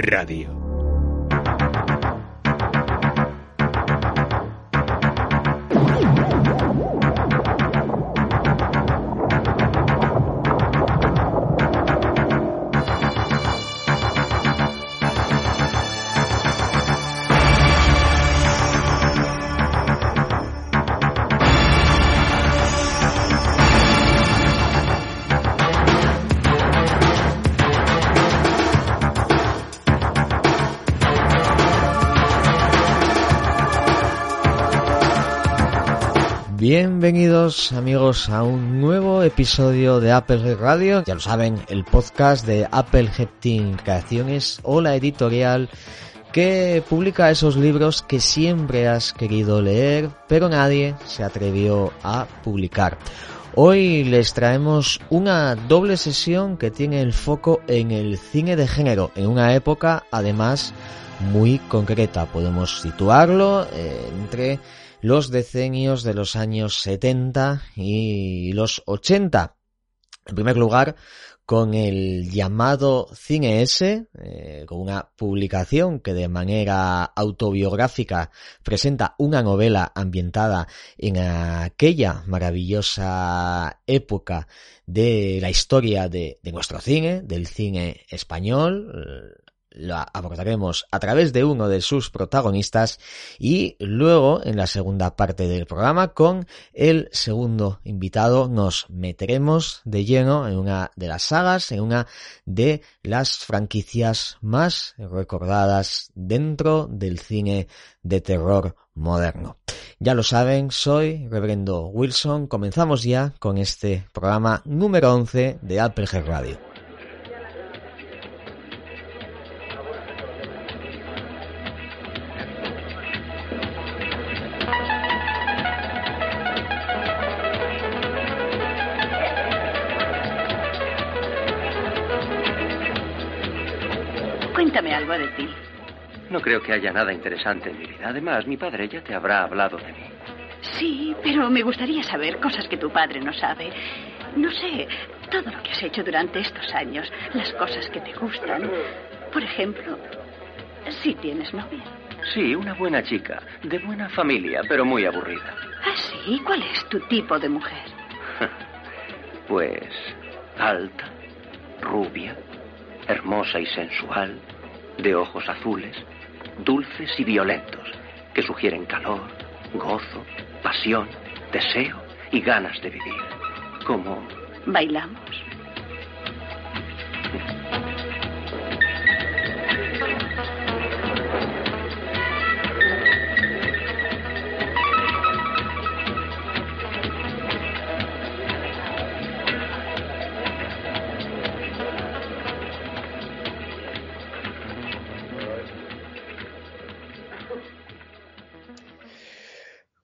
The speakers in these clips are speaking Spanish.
Radio. Bienvenidos amigos a un nuevo episodio de Apple Radio. Ya lo saben, el podcast de Apple Team Creaciones o la editorial que publica esos libros que siempre has querido leer, pero nadie se atrevió a publicar. Hoy les traemos una doble sesión que tiene el foco en el cine de género, en una época además muy concreta. Podemos situarlo eh, entre los decenios de los años 70 y los 80. En primer lugar, con el llamado Cine S, eh, con una publicación que de manera autobiográfica presenta una novela ambientada en aquella maravillosa época de la historia de, de nuestro cine, del cine español, lo abordaremos a través de uno de sus protagonistas y luego en la segunda parte del programa con el segundo invitado nos meteremos de lleno en una de las sagas, en una de las franquicias más recordadas dentro del cine de terror moderno. Ya lo saben, soy Reverendo Wilson. Comenzamos ya con este programa número 11 de Apple Radio. Que haya nada interesante en mi vida. Además, mi padre ya te habrá hablado de mí. Sí, pero me gustaría saber cosas que tu padre no sabe. No sé, todo lo que has hecho durante estos años, las cosas que te gustan. Por ejemplo, si tienes novia. Sí, una buena chica, de buena familia, pero muy aburrida. ¿Ah, sí? ¿Cuál es tu tipo de mujer? pues alta, rubia, hermosa y sensual, de ojos azules, dulces y violentos, que sugieren calor, gozo, pasión, deseo y ganas de vivir. Como... ¿Bailamos?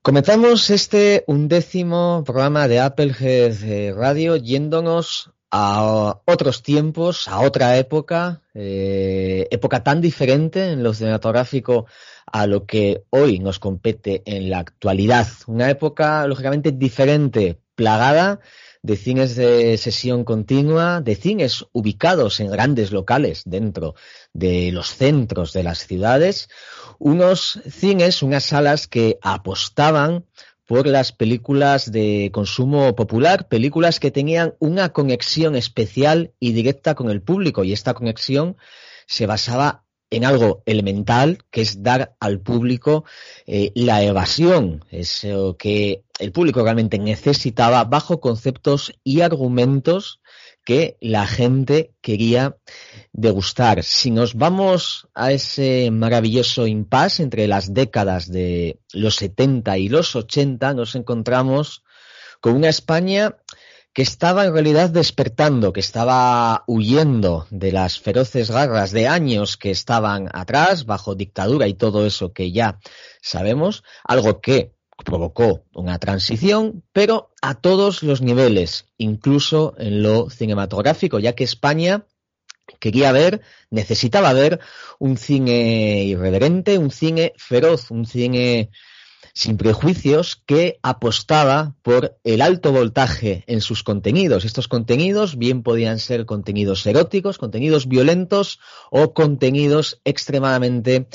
Comenzamos este undécimo programa de Applehead eh, Radio yéndonos a otros tiempos, a otra época, eh, época tan diferente en lo cinematográfico a lo que hoy nos compete en la actualidad. Una época, lógicamente, diferente, plagada de cines de sesión continua, de cines ubicados en grandes locales dentro de los centros de las ciudades, unos cines, unas salas que apostaban por las películas de consumo popular, películas que tenían una conexión especial y directa con el público y esta conexión se basaba en algo elemental, que es dar al público eh, la evasión, eso que el público realmente necesitaba bajo conceptos y argumentos que la gente quería degustar. Si nos vamos a ese maravilloso impasse entre las décadas de los 70 y los 80, nos encontramos con una España que estaba en realidad despertando, que estaba huyendo de las feroces garras de años que estaban atrás, bajo dictadura y todo eso que ya sabemos, algo que provocó una transición, pero a todos los niveles, incluso en lo cinematográfico, ya que España quería ver, necesitaba ver un cine irreverente, un cine feroz, un cine sin prejuicios que apostaba por el alto voltaje en sus contenidos. Estos contenidos bien podían ser contenidos eróticos, contenidos violentos o contenidos extremadamente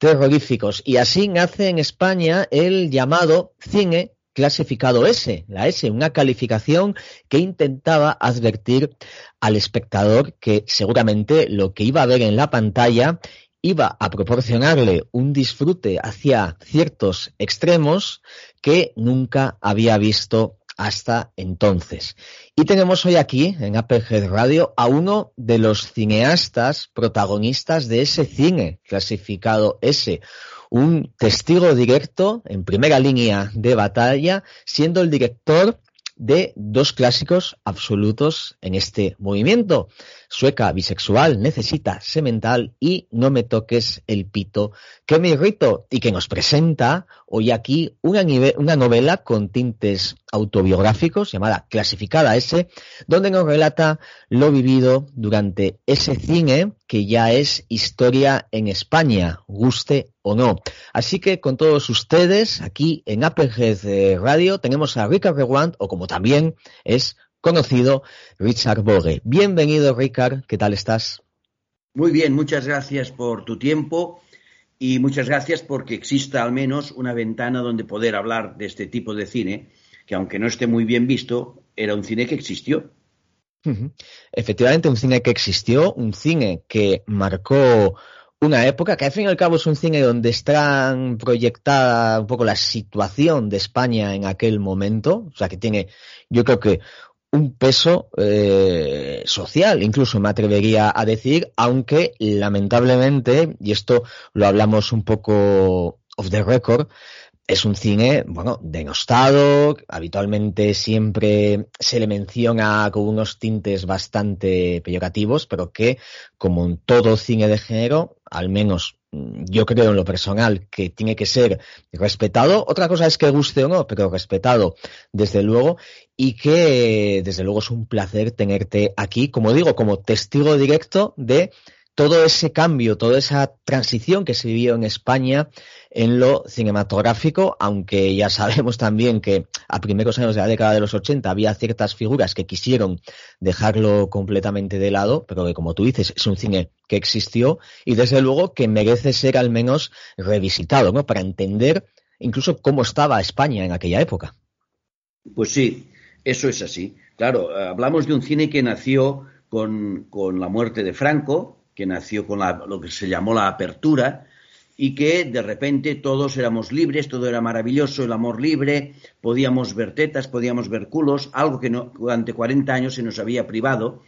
terroríficos. Y así nace en España el llamado cine clasificado S, la S, una calificación que intentaba advertir al espectador que seguramente lo que iba a ver en la pantalla iba a proporcionarle un disfrute hacia ciertos extremos que nunca había visto hasta entonces. Y tenemos hoy aquí, en Applehead Radio, a uno de los cineastas protagonistas de ese cine clasificado S, un testigo directo en primera línea de batalla, siendo el director de dos clásicos absolutos en este movimiento. Sueca bisexual necesita semental y no me toques el pito que me irrito y que nos presenta hoy aquí una novela con tintes autobiográficos llamada Clasificada S, donde nos relata lo vivido durante ese cine que ya es historia en España, guste o no. Así que con todos ustedes, aquí en Applehead eh, Radio, tenemos a Richard Rewand, o como también es conocido Richard Bogue. Bienvenido, Richard, ¿qué tal estás? Muy bien, muchas gracias por tu tiempo y muchas gracias porque exista al menos una ventana donde poder hablar de este tipo de cine, que aunque no esté muy bien visto, era un cine que existió. Efectivamente, un cine que existió, un cine que marcó una época que al fin y al cabo es un cine donde está proyectada un poco la situación de España en aquel momento, o sea que tiene, yo creo que un peso eh, social, incluso me atrevería a decir, aunque lamentablemente, y esto lo hablamos un poco off the record, es un cine, bueno, denostado, habitualmente siempre se le menciona con unos tintes bastante peyorativos, pero que, como en todo cine de género, al menos mm, yo creo en lo personal que tiene que ser respetado. Otra cosa es que guste o no, pero respetado desde luego y que desde luego es un placer tenerte aquí, como digo, como testigo directo de todo ese cambio, toda esa transición que se vivió en España en lo cinematográfico, aunque ya sabemos también que a primeros años de la década de los 80 había ciertas figuras que quisieron dejarlo completamente de lado, pero que como tú dices es un cine que existió y desde luego que merece ser al menos revisitado, ¿no? Para entender incluso cómo estaba España en aquella época. Pues sí, eso es así. Claro, hablamos de un cine que nació con, con la muerte de Franco, que nació con lo que se llamó la apertura y que de repente todos éramos libres, todo era maravilloso, el amor libre, podíamos ver tetas, podíamos ver culos, algo que durante 40 años se nos había privado,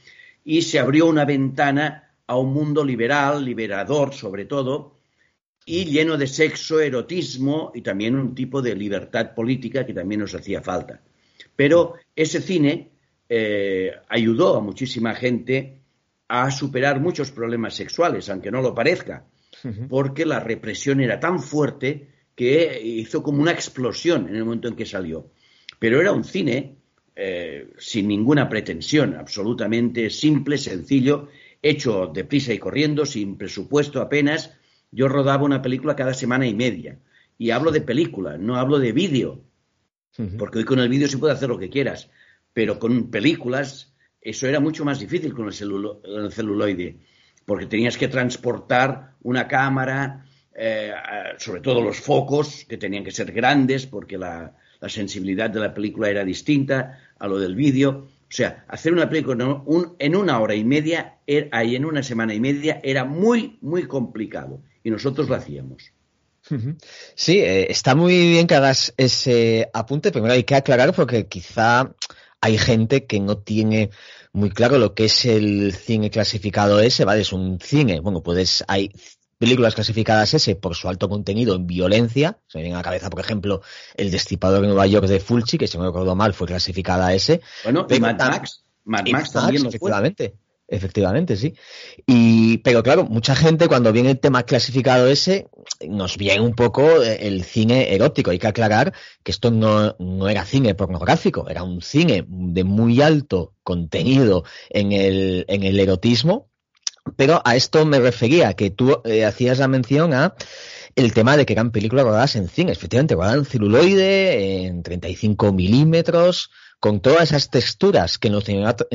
y se abrió una ventana a un mundo liberal, liberador sobre todo, y lleno de sexo, erotismo y también un tipo de libertad política que también nos hacía falta. Pero ese cine eh, ayudó a muchísima gente a superar muchos problemas sexuales, aunque no lo parezca, porque la represión era tan fuerte que hizo como una explosión en el momento en que salió. Pero era un cine eh, sin ninguna pretensión, absolutamente simple, sencillo, hecho deprisa y corriendo, sin presupuesto apenas. Yo rodaba una película cada semana y media. Y hablo de película, no hablo de vídeo. Porque hoy con el vídeo se puede hacer lo que quieras. Pero con películas eso era mucho más difícil con el, celuloide, porque tenías que transportar una cámara, eh, sobre todo los focos, que tenían que ser grandes, porque la, sensibilidad de la película era distinta a lo del vídeo. sea, hacer una película en una hora y media, ahí en una semana y media, era muy, muy complicado. Y nosotros lo hacíamos. Sí, eh, está muy bien que hagas ese apunte. Primero hay que aclarar porque quizá hay gente que no tiene muy claro lo que es el cine clasificado S, ¿vale? Es un cine, bueno, pues hay películas clasificadas S por su alto contenido en violencia. Se me viene a la cabeza, por ejemplo, El Destipador de Nueva York de Fulci, que si no me acuerdo mal fue clasificada S. Bueno, y Mad Max. Mad Max, también efectivamente. Efectivamente, sí. Y, pero claro, mucha gente cuando viene el tema clasificado ese, nos viene un poco el cine erótico. Hay que aclarar que esto no, no era cine pornográfico, era un cine de muy alto contenido en el, en el erotismo. Pero a esto me refería, que tú eh, hacías la mención a el tema de que eran películas rodadas en cine, efectivamente, rodadas en celuloide, en 35 milímetros, con todas esas texturas que en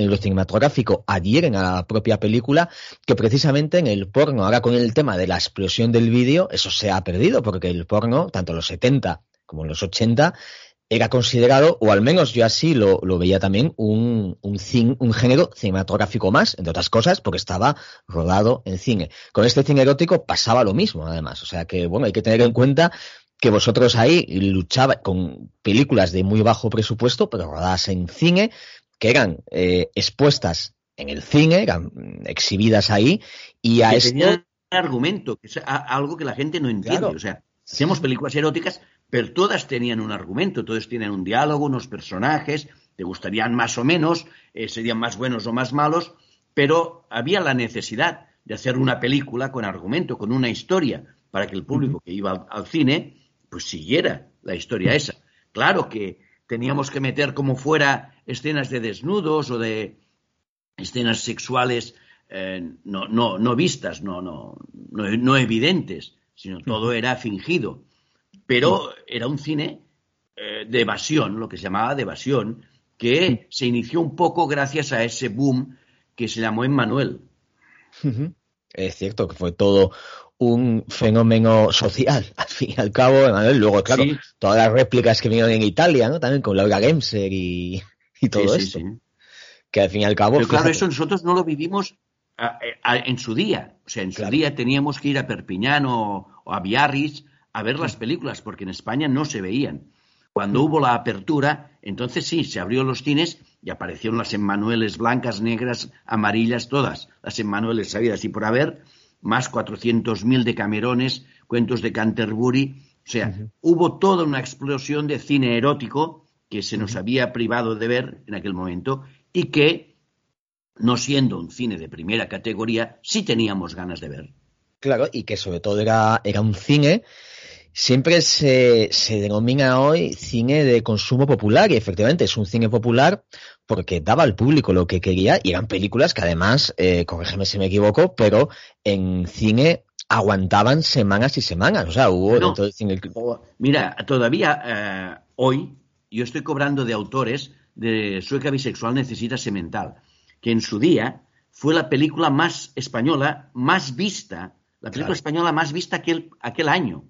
lo, cinematográfico adhieren a la propia película, que precisamente en el porno, ahora con el tema de la explosión del vídeo, eso se ha perdido, porque el porno, tanto en los 70 como en los 80, era considerado, o al menos yo así lo, veía también, un, género cinematográfico más, entre otras cosas, porque estaba rodado en cine. Con este cine erótico pasaba lo mismo, además. O sea que, bueno, hay que tener en cuenta que vosotros ahí luchabais con películas de muy bajo presupuesto, pero rodadas en cine, que eran eh, expuestas en el cine, eran exhibidas ahí, y a que un argumento, que es algo que la gente no entiende. O sea, hacemos películas eróticas, pero todas tenían un argumento, todas tienen un diálogo, unos personajes, te gustarían más o menos, eh, serían más buenos o más malos, pero había la necesidad de hacer una película con argumento, con una historia, para que el público que iba al cine pues siguiera la historia esa. Claro que teníamos que meter como fuera escenas de desnudos o de escenas sexuales eh, no, no, no, vistas, no, no, no, evidentes, sino todo era fingido. Pero era un cine eh, de evasión, lo que se llamaba de evasión, que se inició un poco gracias a ese boom que se llamó Emmanuel. Es cierto que fue todo un fenómeno social, al fin y al cabo, Luego, claro, todas las réplicas que vinieron en Italia, ¿no? También con Laura Gemser y, todo eso. Que al fin y al cabo. Pero claro, eso nosotros no lo vivimos en su día. O sea, en su día teníamos que ir a Perpiñán o, a Biarritz a ver las películas, porque en España no se veían. Cuando hubo la apertura, entonces sí, se abrió los cines y aparecieron las Emmanueles blancas, negras, amarillas, todas, las Emmanueles sabidas y por haber, más 400.000 de Camerones, cuentos de Canterbury. O sea, hubo toda una explosión de cine erótico que se nos había privado de ver en aquel momento y que, no siendo un cine de primera categoría, sí teníamos ganas de ver. Claro, y que sobre todo era, era un cine siempre se, se, denomina hoy cine de consumo popular y efectivamente es un cine popular porque daba al público lo que quería y eran películas que además, eh, corrígeme si me equivoco, pero en cine aguantaban semanas y semanas. O sea, hubo dentro del cine... Mira, todavía eh, hoy yo estoy cobrando de autores de Sueca Bisexual Necesita Semental, que en su día fue la película más española, más vista, la película española más vista aquel, aquel año.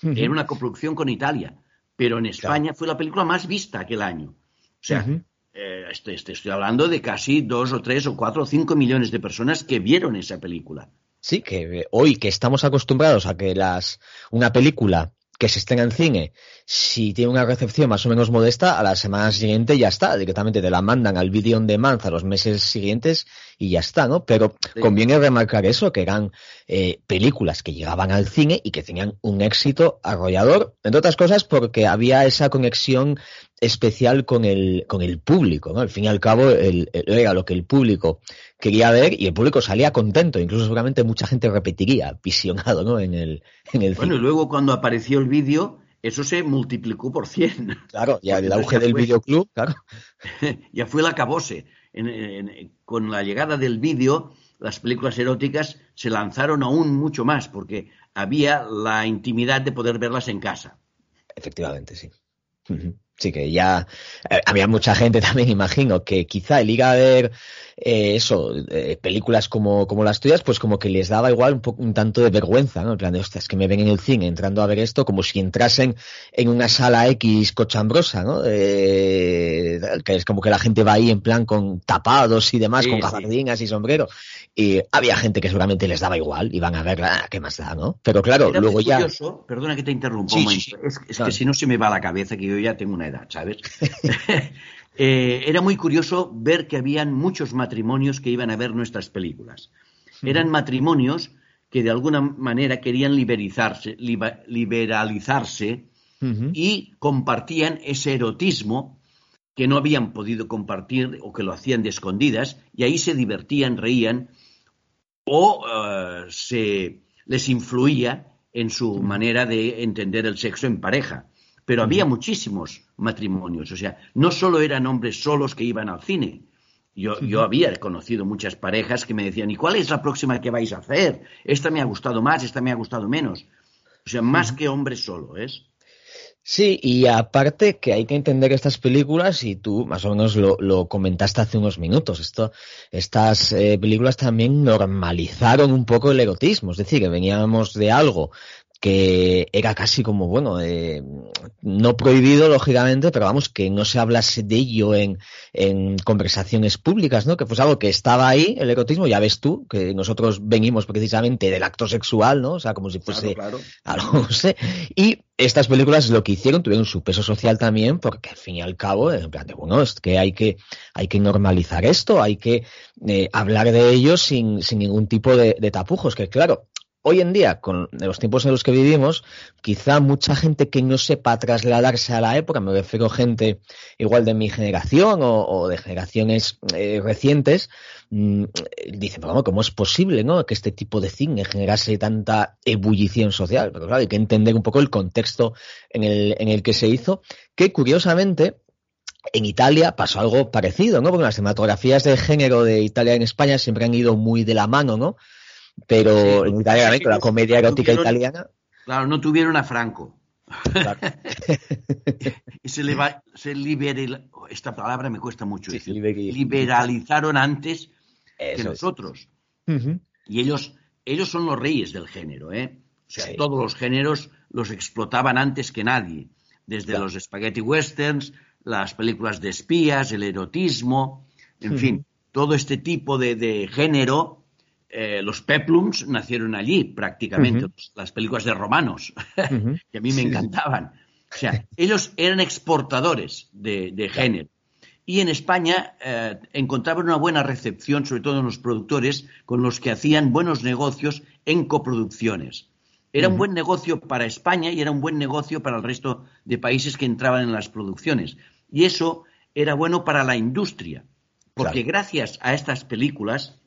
Era una coproducción con Italia, pero en España fue la película más vista aquel año. O sea, este, estoy, hablando de casi dos o tres o cuatro o cinco millones de personas que vieron esa película. Sí, que hoy que estamos acostumbrados a que las una película que se estrena en cine, si tiene una recepción más o menos modesta, a la semana siguiente ya está, directamente te la mandan al vídeo on demand a los meses siguientes y ya está, ¿no? Pero conviene remarcar eso, que eran eh, películas que llegaban al cine y que tenían un éxito arrollador, entre otras cosas porque había esa conexión especial con el, con el público, ¿no? Al fin y al cabo era lo que el público quería ver y el público salía contento, incluso seguramente mucha gente repetiría, visionado, ¿no? En el, en el Bueno, y luego cuando apareció el vídeo, eso se multiplicó por 100. Claro, ya el auge del videoclub, claro. ya fue el acabose. con la llegada del vídeo, las películas eróticas se lanzaron aún mucho más, porque había la intimidad de poder verlas en casa. Efectivamente, sí. Sí, que ya eh, había mucha gente también, imagino, que quizá el ir a ver eh, eso, eh, películas como, como las tuyas, pues como que les daba igual un, poco, un tanto de vergüenza, ¿no? En plan de, ostras, que me ven en el cine entrando a ver esto como si entrasen en una sala X cochambrosa, ¿no? Eh, que es como que la gente va ahí en plan con tapados y demás, Sí, con sí. gabardinas y sombrero. Y había gente que seguramente les daba igual, iban a verla, ah, ¿qué más da, no? Pero claro, Era luego muy ya... curioso, perdona que te interrumpa Sí, sí, es, es Claro. que si no se me va la cabeza que yo ya tengo una edad, ¿sabes? Eh, era muy curioso ver que habían muchos matrimonios que iban a ver nuestras películas. Eran matrimonios que de alguna manera querían liberalizarse, liberalizarse y compartían ese erotismo que no habían podido compartir o que lo hacían de escondidas y ahí se divertían, reían o eh, se les influía en su manera de entender el sexo en pareja. Pero había muchísimos matrimonios, o sea, no solo eran hombres solos que iban al cine. Yo, yo había conocido muchas parejas que me decían, ¿y cuál es la próxima que vais a hacer? Esta me ha gustado más, esta me ha gustado menos. O sea, más que hombre solo, ¿es? Sí, y aparte que hay que entender estas películas, y tú más o menos lo, lo comentaste hace unos minutos, esto, estas eh, películas también normalizaron un poco el erotismo, es decir, que veníamos de algo que era casi como, bueno, eh, no prohibido, lógicamente, pero vamos, que no se hablase de ello en, en conversaciones públicas, ¿no? Que fuese algo que estaba ahí, el erotismo, ya ves tú, que nosotros venimos precisamente del acto sexual, ¿no? O sea, como si fuese claro. algo, no sé. Y estas películas lo que hicieron tuvieron su peso social también, porque al fin y al cabo, en plan de, bueno, es que hay que, hay que normalizar esto, hay que eh, hablar de ello sin, sin ningún tipo de, de tapujos, que claro, hoy en día, con los tiempos en los que vivimos, quizá mucha gente que no sepa trasladarse a la época, me refiero a gente igual de mi generación o, de generaciones eh, recientes, mm, dice, ¿cómo es posible ¿no? que este tipo de cine generase tanta ebullición social? Pero claro, hay que entender un poco el contexto en el, en el que se hizo, que curiosamente en Italia pasó algo parecido, ¿no? Porque las cinematografías de género de Italia en España siempre han ido muy de la mano, ¿no? Pero Sí, en Italia, sí, la comedia erótica italiana, Claro, no tuvieron a Franco. claro, Y se, leva- se liberal- esta palabra me cuesta mucho Sí, decir. liberalizaron antes que eso nosotros. Y ellos, ellos son los reyes del género, ¿eh? O sea, Sí. todos los géneros los explotaban antes que nadie. Desde Claro. los spaghetti westerns, las películas de espías, el erotismo, en fin, todo este tipo de, de género. Eh, los peplums nacieron allí prácticamente, las películas de romanos, que a mí me encantaban. O sea, ellos eran exportadores de, de género. Y en España eh, encontraban una buena recepción, sobre todo en los productores, con los que hacían buenos negocios en coproducciones. Era un buen negocio para España y era un buen negocio para el resto de países que entraban en las producciones. Y eso era bueno para la industria, porque Claro. gracias a estas películas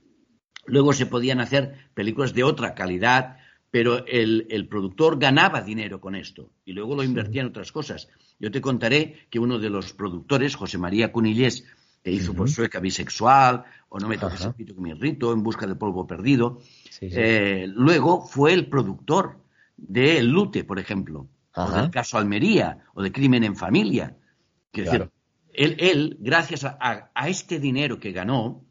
luego se podían hacer películas de otra calidad, pero el, el productor ganaba dinero con esto y luego lo invertía en otras cosas. Yo te contaré que uno de los productores, José María Cunillés, que hizo por. Sueca bisexual, o No me toques el pito que me irrito, En busca del polvo perdido, Sí, sí. eh, luego fue el productor de El Lute, por ejemplo, o del caso Almería, o de Crimen en Familia. Claro. decir, él, él, gracias a, a- a este dinero que ganó,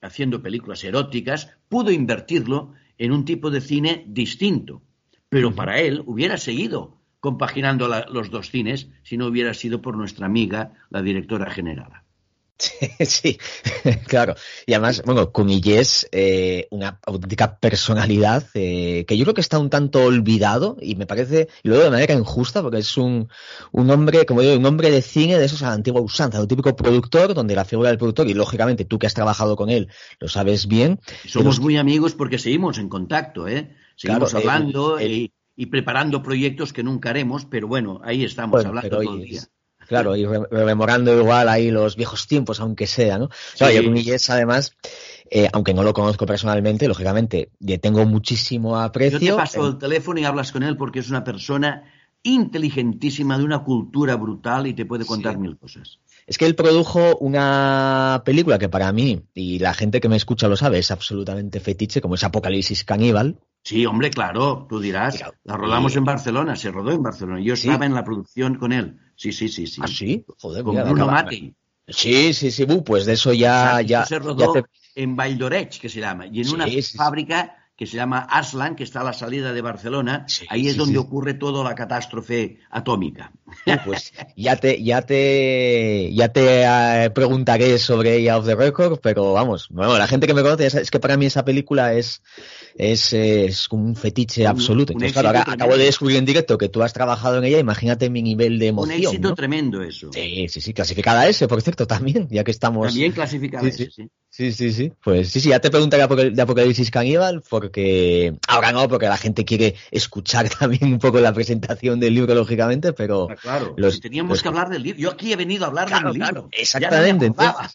haciendo películas eróticas, pudo invertirlo en un tipo de cine distinto. Pero para él hubiera seguido compaginando la- los dos cines si no hubiera sido por nuestra amiga, la directora general. Sí, claro. Y además, bueno, Cunillés, eh, una auténtica personalidad eh, que yo creo que está un tanto olvidado y me parece, y luego de manera injusta, porque es un, un hombre, como digo, un hombre de cine de esos a la antigua usanza, un típico productor, donde la figura del productor, y lógicamente tú que has trabajado con él, lo sabes bien. Somos muy amigos porque seguimos en contacto, ¿eh? Seguimos Claro, hablando el- y, y preparando proyectos que nunca haremos, pero bueno, ahí estamos Bueno, hablando todo el día. Claro, y re- rememorando igual ahí los viejos tiempos, aunque sea, ¿no? Claro, Sí. yo Cunillés, además, eh, aunque no lo conozco personalmente, lógicamente, le tengo muchísimo aprecio. Yo te paso el teléfono y hablas con él porque es una persona inteligentísima, de una cultura brutal y te puede contar Sí. mil cosas. Es que él produjo una película que para mí, y la gente que me escucha lo sabe, es absolutamente fetiche, como es Apocalipsis Caníbal, Sí, hombre, claro, tú dirás, la rodamos y- en Barcelona, se rodó en Barcelona. Yo Sí. estaba en la producción con él. Sí, sí, sí, sí. ¿Ah, sí? Joder, Con Bruno Mati. Sí, sí, sí, pues de eso ya, Esto ya, se ya rodó te- en Valldoreix, que se llama, y en Sí, una sí. fábrica que se llama Aslan, que está a la salida de Barcelona. Sí, Ahí es sí, donde sí. ocurre toda la catástrofe atómica. Pues ya te, ya te, ya te eh, preguntaré sobre ella off the record, pero vamos, bueno, la gente que me conoce es que para mí esa película es, es, es un fetiche Un- absoluto. un Entonces, claro, éxito ahora acabo de descubrir en directo que tú has trabajado en ella, imagínate mi nivel de Un emoción. éxito ¿no? tremendo eso. Sí, sí, sí, clasificada S, por cierto, también, ya que estamos. También clasificada Sí, sí. sí. Sí, sí, sí. Pues sí, sí, ya te preguntaré de Apocalipsis Caníbal, porque ahora no, porque la gente quiere escuchar también un poco la presentación del libro, lógicamente, pero Ah, claro, los- si teníamos los- que hablar del libro. Yo aquí he venido a hablar Claro, del libro. exactamente, acordaba.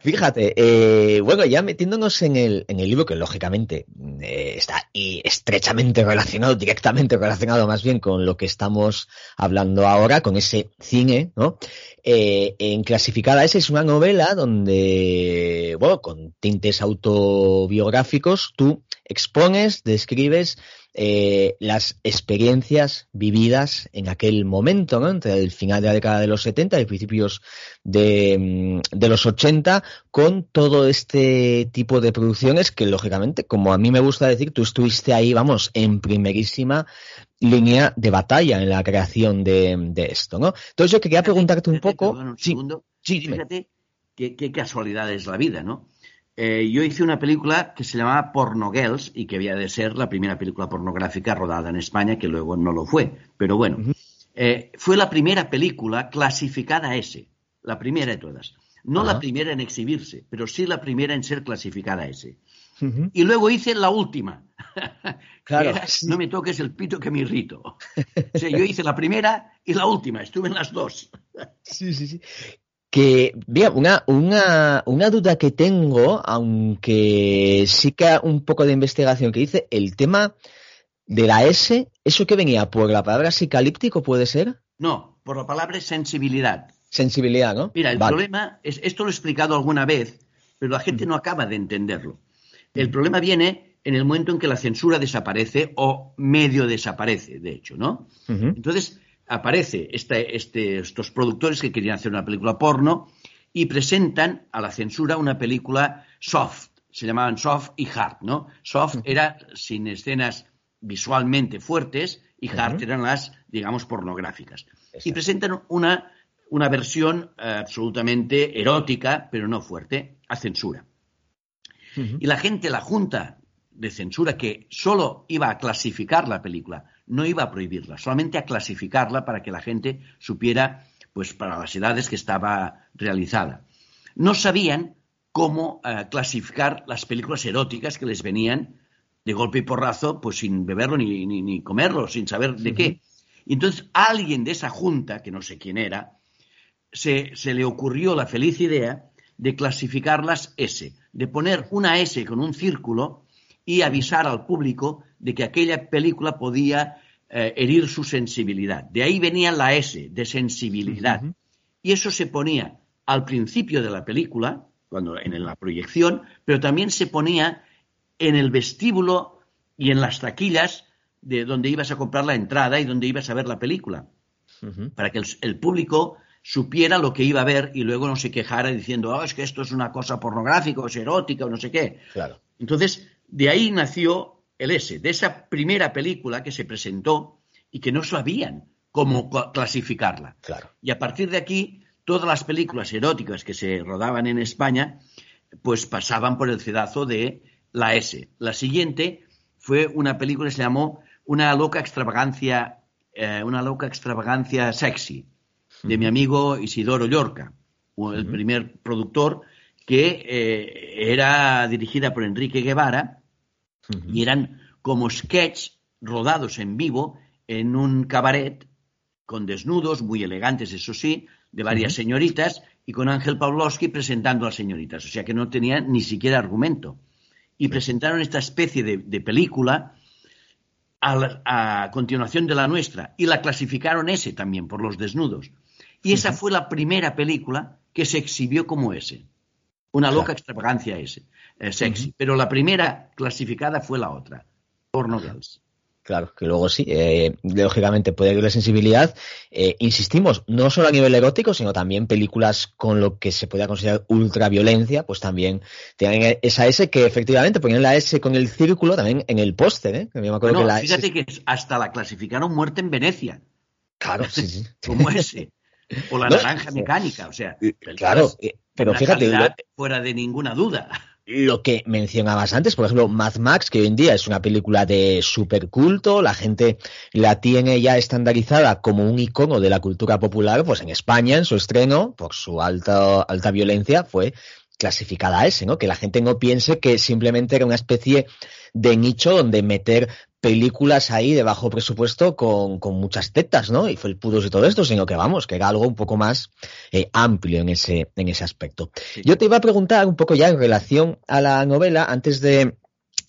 Fíjate, eh, bueno, ya metiéndonos en el, en el libro, que lógicamente eh, está y estrechamente relacionado, directamente relacionado más bien con lo que estamos hablando ahora, con ese cine, ¿no? Eh, en Clasificada S es una novela donde, bueno, con tintes autobiográficos, tú expones, describes eh, las experiencias vividas en aquel momento, ¿no? Entre el final de la década de los 70 y principios de, mm, de los 80, con todo este tipo de producciones que, lógicamente, como a mí me gusta decir, tú estuviste ahí, vamos, en primerísima línea de batalla en la creación de, de esto, ¿no? Entonces yo quería preguntarte un poco... un Sí, segundo. sí, dime. Fíjate qué, qué casualidad es la vida, ¿no? Eh, yo hice una película que se llamaba Porno Girls y que había de ser la primera película pornográfica rodada en España, que luego no lo fue. Pero bueno, eh, fue la primera película clasificada S, la primera de todas. No la primera en exhibirse, pero sí la primera en ser clasificada S. Y luego hice la última. Claro, Que era, sí. No me toques el pito que me irrito. O sea, yo hice la primera y la última, estuve en las dos. Sí, sí, sí. Que, bien, una, una, una duda que tengo, aunque sí que un poco de investigación que hice, el tema de la S, ¿eso que venía por la palabra psicalíptico puede ser? No, por la palabra sensibilidad. Sensibilidad, ¿no? Mira, el Vale. problema es, esto lo he explicado alguna vez, pero la gente no acaba de entenderlo. El problema viene en el momento en que la censura desaparece o medio desaparece, de hecho, ¿no? Entonces aparece este- este- estos productores que querían hacer una película porno y presentan a la censura una película soft. Se llamaban soft y hard, ¿no? Soft era sin escenas visualmente fuertes y hard eran las, digamos, pornográficas. Y presentan una, una versión absolutamente erótica, pero no fuerte, a censura. Y la gente, la Junta de Censura, que solo iba a clasificar la película, no iba a prohibirla, solamente a clasificarla para que la gente supiera, pues, para las edades que estaba realizada. No sabían cómo eh, clasificar las películas eróticas que les venían de golpe y porrazo, pues sin beberlo ni, ni, ni comerlo, sin saber de qué. Y entonces alguien de esa junta, que no sé quién era, se, se le ocurrió la feliz idea de clasificarlas S, de poner una S con un círculo y avisar al público de que aquella película podía eh, herir su sensibilidad. De ahí venía la S, de sensibilidad. Y eso se ponía al principio de la película, cuando en la proyección, pero también se ponía en el vestíbulo y en las taquillas de donde ibas a comprar la entrada y donde ibas a ver la película para que el, el público supiera lo que iba a ver y luego no se quejara diciendo, "Ah, es que esto es una cosa pornográfica o es erótica o no sé qué. Claro. Entonces, de ahí nació el S, de esa primera película que se presentó y que no sabían cómo cla- clasificarla. Claro. Y a partir de aquí, todas las películas eróticas que se rodaban en España, pues pasaban por el cedazo de la S. La siguiente fue una película que se llamó Una loca extravagancia, eh, una loca extravagancia sexy, de mi amigo Isidoro Llorca, el primer productor que eh, era dirigida por Enrique Guevara y eran como sketch rodados en vivo en un cabaret con desnudos muy elegantes, eso sí, de varias señoritas y con Ángel Pavlovsky presentando a las señoritas, o sea que no tenía ni siquiera argumento. Y presentaron esta especie de, de película a, la- a continuación de la nuestra y la clasificaron ese también por los desnudos. Y esa fue la primera película que se exhibió como ese. Una loca Claro. extravagancia ese, eh, sexy. Pero la primera clasificada fue la otra. porno girls. Claro, que luego sí, eh, lógicamente puede haber la sensibilidad. Eh, insistimos, no solo a nivel erótico, sino también películas con lo que se podría considerar ultraviolencia, pues también tienen esa S que efectivamente ponían la S con el círculo también en el póster, ¿eh? Que me acuerdo que la fíjate que hasta la clasificaron muerte en Venecia. Claro, sí, sí. Como ese. O la naranja mecánica, o sea. Claro, pero fíjate. Fuera de ninguna duda lo que mencionabas antes, por ejemplo, Mad Max, que hoy en día es una película de super culto, la gente la tiene ya estandarizada como un icono de la cultura popular, pues en España, en su estreno, por su alta, alta violencia, fue clasificada a ese, ¿no? Que la gente no piense que simplemente era una especie de nicho donde meter películas ahí de bajo presupuesto con, con muchas tetas, ¿no? Y felpudos y todo esto, sino que vamos, que era algo un poco más eh, amplio en ese, en ese aspecto. Yo te iba a preguntar un poco ya en relación a la novela, antes de,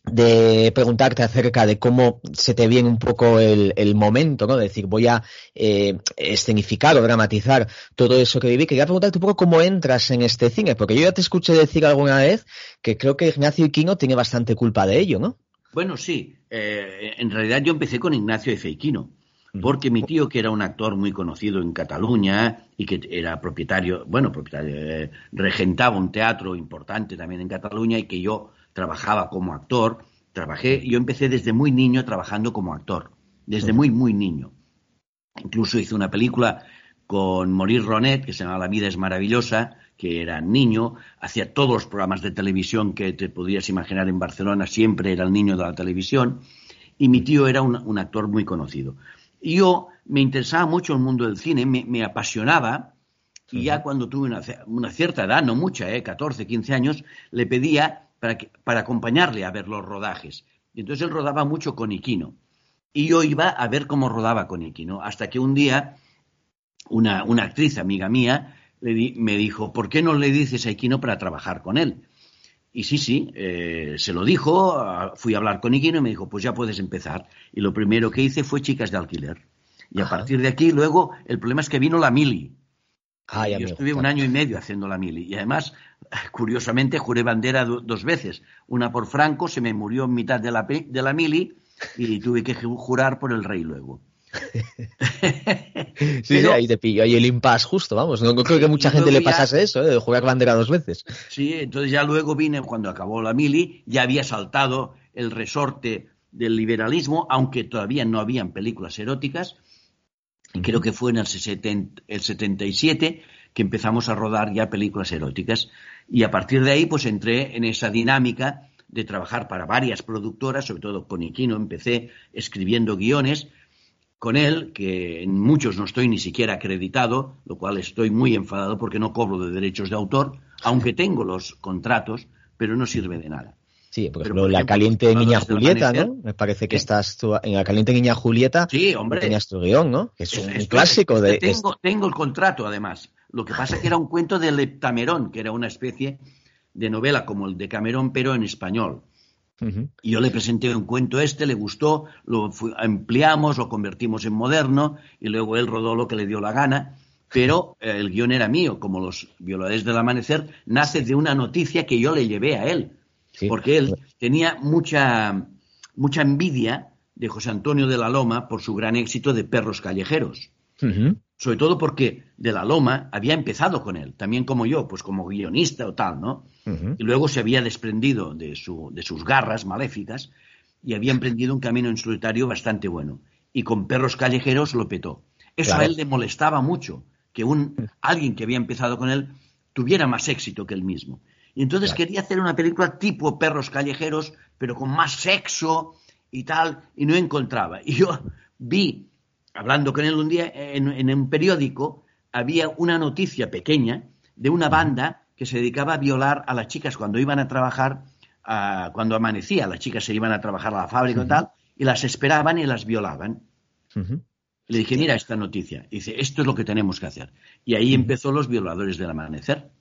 de preguntarte acerca de cómo se te viene un poco el, el momento, ¿no? De decir, voy a eh, escenificar o dramatizar todo eso que viví. Quería preguntarte un poco cómo entras en este cine, porque yo ya te escuché decir alguna vez que creo que Ignacio Iquino tiene bastante culpa de ello, ¿no? Bueno, sí. Eh, en realidad yo empecé con Ignacio Efeiquino, porque mi tío, que era un actor muy conocido en Cataluña y que era propietario, bueno, propietario, eh, regentaba un teatro importante también en Cataluña y que yo trabajaba como actor, trabajé, yo empecé desde muy niño trabajando como actor, desde muy, muy niño. Incluso hice una película con Maurice Ronet, que se llama La vida es maravillosa, que era niño, hacía todos los programas de televisión que te podías imaginar en Barcelona, siempre era el niño de la televisión, y mi tío era un, actor muy conocido. Y yo me interesaba mucho el mundo del cine, me, apasionaba, y ya cuando tuve una, cierta edad, no mucha, eh, 14, 15 años, le pedía para, para acompañarle a ver los rodajes. Y entonces él rodaba mucho con Iquino. Y yo iba a ver cómo rodaba con Iquino, hasta que un día una, una actriz amiga mía me dijo, ¿por qué no le dices a Iquino para trabajar con él? Y sí, sí, eh, se lo dijo, fui a hablar con Iquino y me dijo, pues ya puedes empezar. Y lo primero que hice fue Chicas de Alquiler. Y a partir de aquí, luego, el problema es que vino la Mili. Ah, yo estuve un año y medio haciendo la Mili. Y además, curiosamente, juré bandera dos veces. Una por Franco, se me murió en mitad de la, de la Mili y tuve que jurar por el rey luego. sí, ahí te pillo, ahí el impasse justo, vamos. No, creo que mucha gente le pasase eso, ¿eh? de jugar bandera dos veces. Sí, entonces ya luego vine, cuando acabó la mili, ya había saltado el resorte del liberalismo, aunque todavía no habían películas eróticas. Y creo que fue en el, el 77 que empezamos a rodar ya películas eróticas. Y a partir de ahí, pues entré en esa dinámica de trabajar para varias productoras, sobre todo con Iquino, empecé escribiendo guiones con él, que en muchos no estoy ni siquiera acreditado, lo cual estoy muy enfadado porque no cobro de derechos de autor, aunque tengo los contratos, pero no sirve de nada. Sí, por ejemplo, la caliente niña Julieta, ¿no? Me parece que estás tú, en la caliente niña Julieta. Sí, hombre. Tenías tu guion, ¿no? Que es un, clásico de. Tengo, tengo el contrato, además. Lo que pasa es que era un cuento de Leptamerón, que era una especie de novela como el de Camerón, pero en español. Y yo le presenté un cuento este, le gustó, lo ampliamos, lo convertimos en moderno y luego él rodó lo que le dio la gana. Pero eh, el guion era mío, como los violadores del amanecer, nace de una noticia que yo le llevé a él. Porque él tenía mucha, mucha envidia de José Antonio de la Loma por su gran éxito de Perros Callejeros sobre todo porque de la Loma había empezado con él, también como yo, pues como guionista o tal, ¿no? Y luego se había desprendido de, su, de sus garras maléficas y había emprendido un camino en solitario bastante bueno. Y con perros callejeros lo petó. Eso a él le molestaba mucho, que un, alguien que había empezado con él tuviera más éxito que él mismo. Y entonces quería hacer una película tipo perros callejeros, pero con más sexo y tal, y no encontraba. Y yo vi hablando con él un día, en, un periódico había una noticia pequeña de una banda que se dedicaba a violar a las chicas cuando iban a trabajar, cuando amanecía, las chicas se iban a trabajar a la fábrica y tal, y las esperaban y las violaban. Le dije, mira esta noticia. Y dice, esto es lo que tenemos que hacer. Y ahí empezó Los Violadores del Amanecer.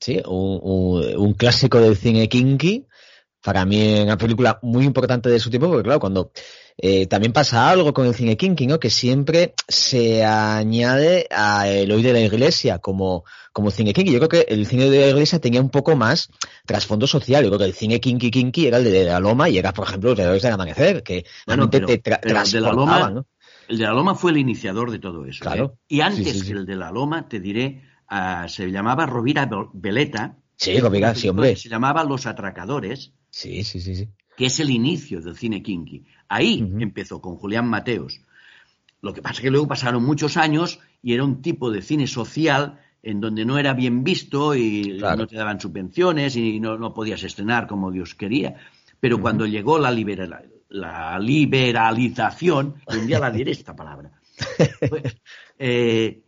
Sí, un, un, clásico del cine kinky para mí una película muy importante de su tipo, porque claro, cuando eh, también pasa algo con el cine kinky, ¿no? Que siempre se añade a el hoy de la iglesia como, como cine kinky. Yo creo que el cine de la iglesia tenía un poco más trasfondo social. Yo creo que el cine kinky kinky era el de, la Loma y era, por ejemplo, los héroes del amanecer, que realmente te tra de la Loma, ¿no? El de la Loma fue el iniciador de todo eso. Claro. ¿eh? Y antes que el de la Loma, te diré, uh, se llamaba Rovira Veleta. Sí, sí, hombre. Se llamaba Los Atracadores. Sí, sí, sí, sí. Que es el inicio del cine kinky. Ahí uh -huh. empezó con Julián Mateos. Lo que pasa es que luego pasaron muchos años y era un tipo de cine social en donde no era bien visto y claro. no te daban subvenciones y no, no, podías estrenar como Dios quería. Pero uh -huh. cuando llegó la, libera, la liberalización, un día la diré esta palabra, pues, eh,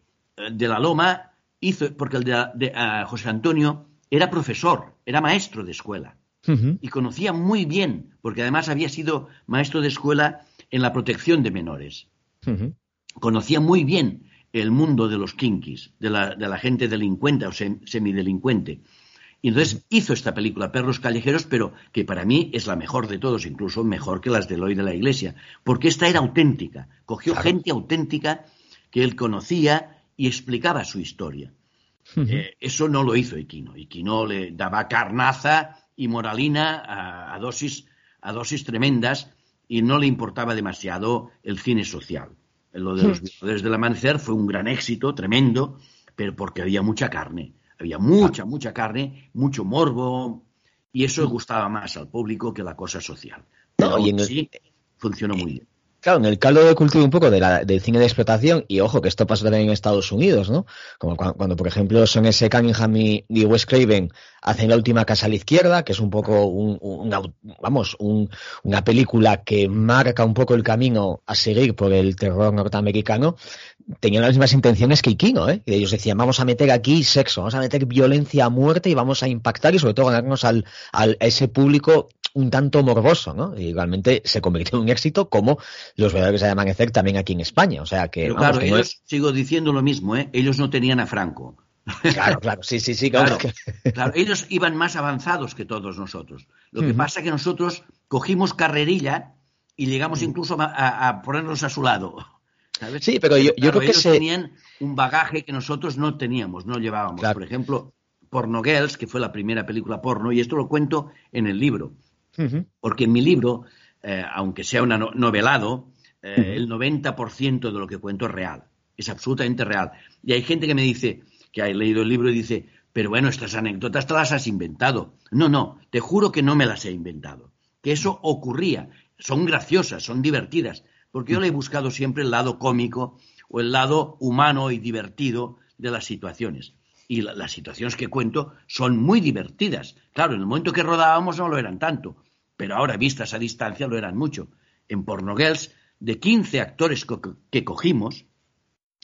de la Loma hizo, porque el de, de uh, José Antonio era profesor, era maestro de escuela. Uh -huh. Y conocía muy bien, porque además había sido maestro de escuela en la protección de menores. Uh -huh. Conocía muy bien el mundo de los kinkis, de la, de la gente delincuente o sem semidelincuente. Y entonces hizo esta película, Perros Callejeros, pero que para mí es la mejor de todos, incluso mejor que las de Eloy de la Iglesia, porque esta era auténtica. Cogió claro. gente auténtica que él conocía y explicaba su historia. Uh -huh. eh, eso no lo hizo Iquino. Iquino le daba carnaza y moralina a, a, dosis, a dosis tremendas y no le importaba demasiado el cine social. Lo de los violadores del amanecer fue un gran éxito, tremendo, pero porque había mucha carne. Había mucha, mucha carne, mucho morbo, y eso gustaba más al público que la cosa social. Pero no, y en el... sí, funcionó muy bien. Claro, en el caldo de cultivo un poco de la, del cine de explotación, y ojo que esto pasa también en Estados Unidos, ¿no? Como cuando, por ejemplo, son ese Cunningham y, y, Wes Craven hacen la última casa a la izquierda, que es un poco un, vamos, un, una película que marca un poco el camino a seguir por el terror norteamericano, tenían las mismas intenciones que Ikino, ¿eh? Y ellos decían, vamos a meter aquí sexo, vamos a meter violencia a muerte y vamos a impactar y sobre todo ganarnos al, al, a ese público un tanto morboso, ¿no? Y realmente se convirtió en un éxito como los verdaderos de amanecer también aquí en España. O sea que. Pero vamos, claro, que ellos, es... sigo diciendo lo mismo, ¿eh? Ellos no tenían a Franco. Claro, claro, sí, sí, sí, claro. Claro, claro ellos iban más avanzados que todos nosotros. Lo que uh -huh. pasa es que nosotros cogimos carrerilla y llegamos incluso a, a, a ponernos a su lado. ¿sabes? Sí, pero yo, yo creo que ellos se... tenían un bagaje que nosotros no teníamos, no llevábamos. Por ejemplo, Porno Girls, que fue la primera película porno, y esto lo cuento en el libro. Uh -huh. Porque en mi libro, eh, aunque sea un novelado, eh, uh -huh. el 90% de lo que cuento es real. Es absolutamente real. Y hay gente que me dice, que ha leído el libro y dice, pero bueno, estas anécdotas te las has inventado. No, no, te juro que no me las he inventado. Que eso ocurría. Son graciosas, son divertidas. Porque yo le he buscado siempre el lado cómico o el lado humano y divertido de las situaciones. Y la, las situaciones que cuento son muy divertidas. Claro, en el momento que rodábamos no lo eran tanto, pero ahora vistas a distancia lo eran mucho. En Porno Girls, de 15 actores co que cogimos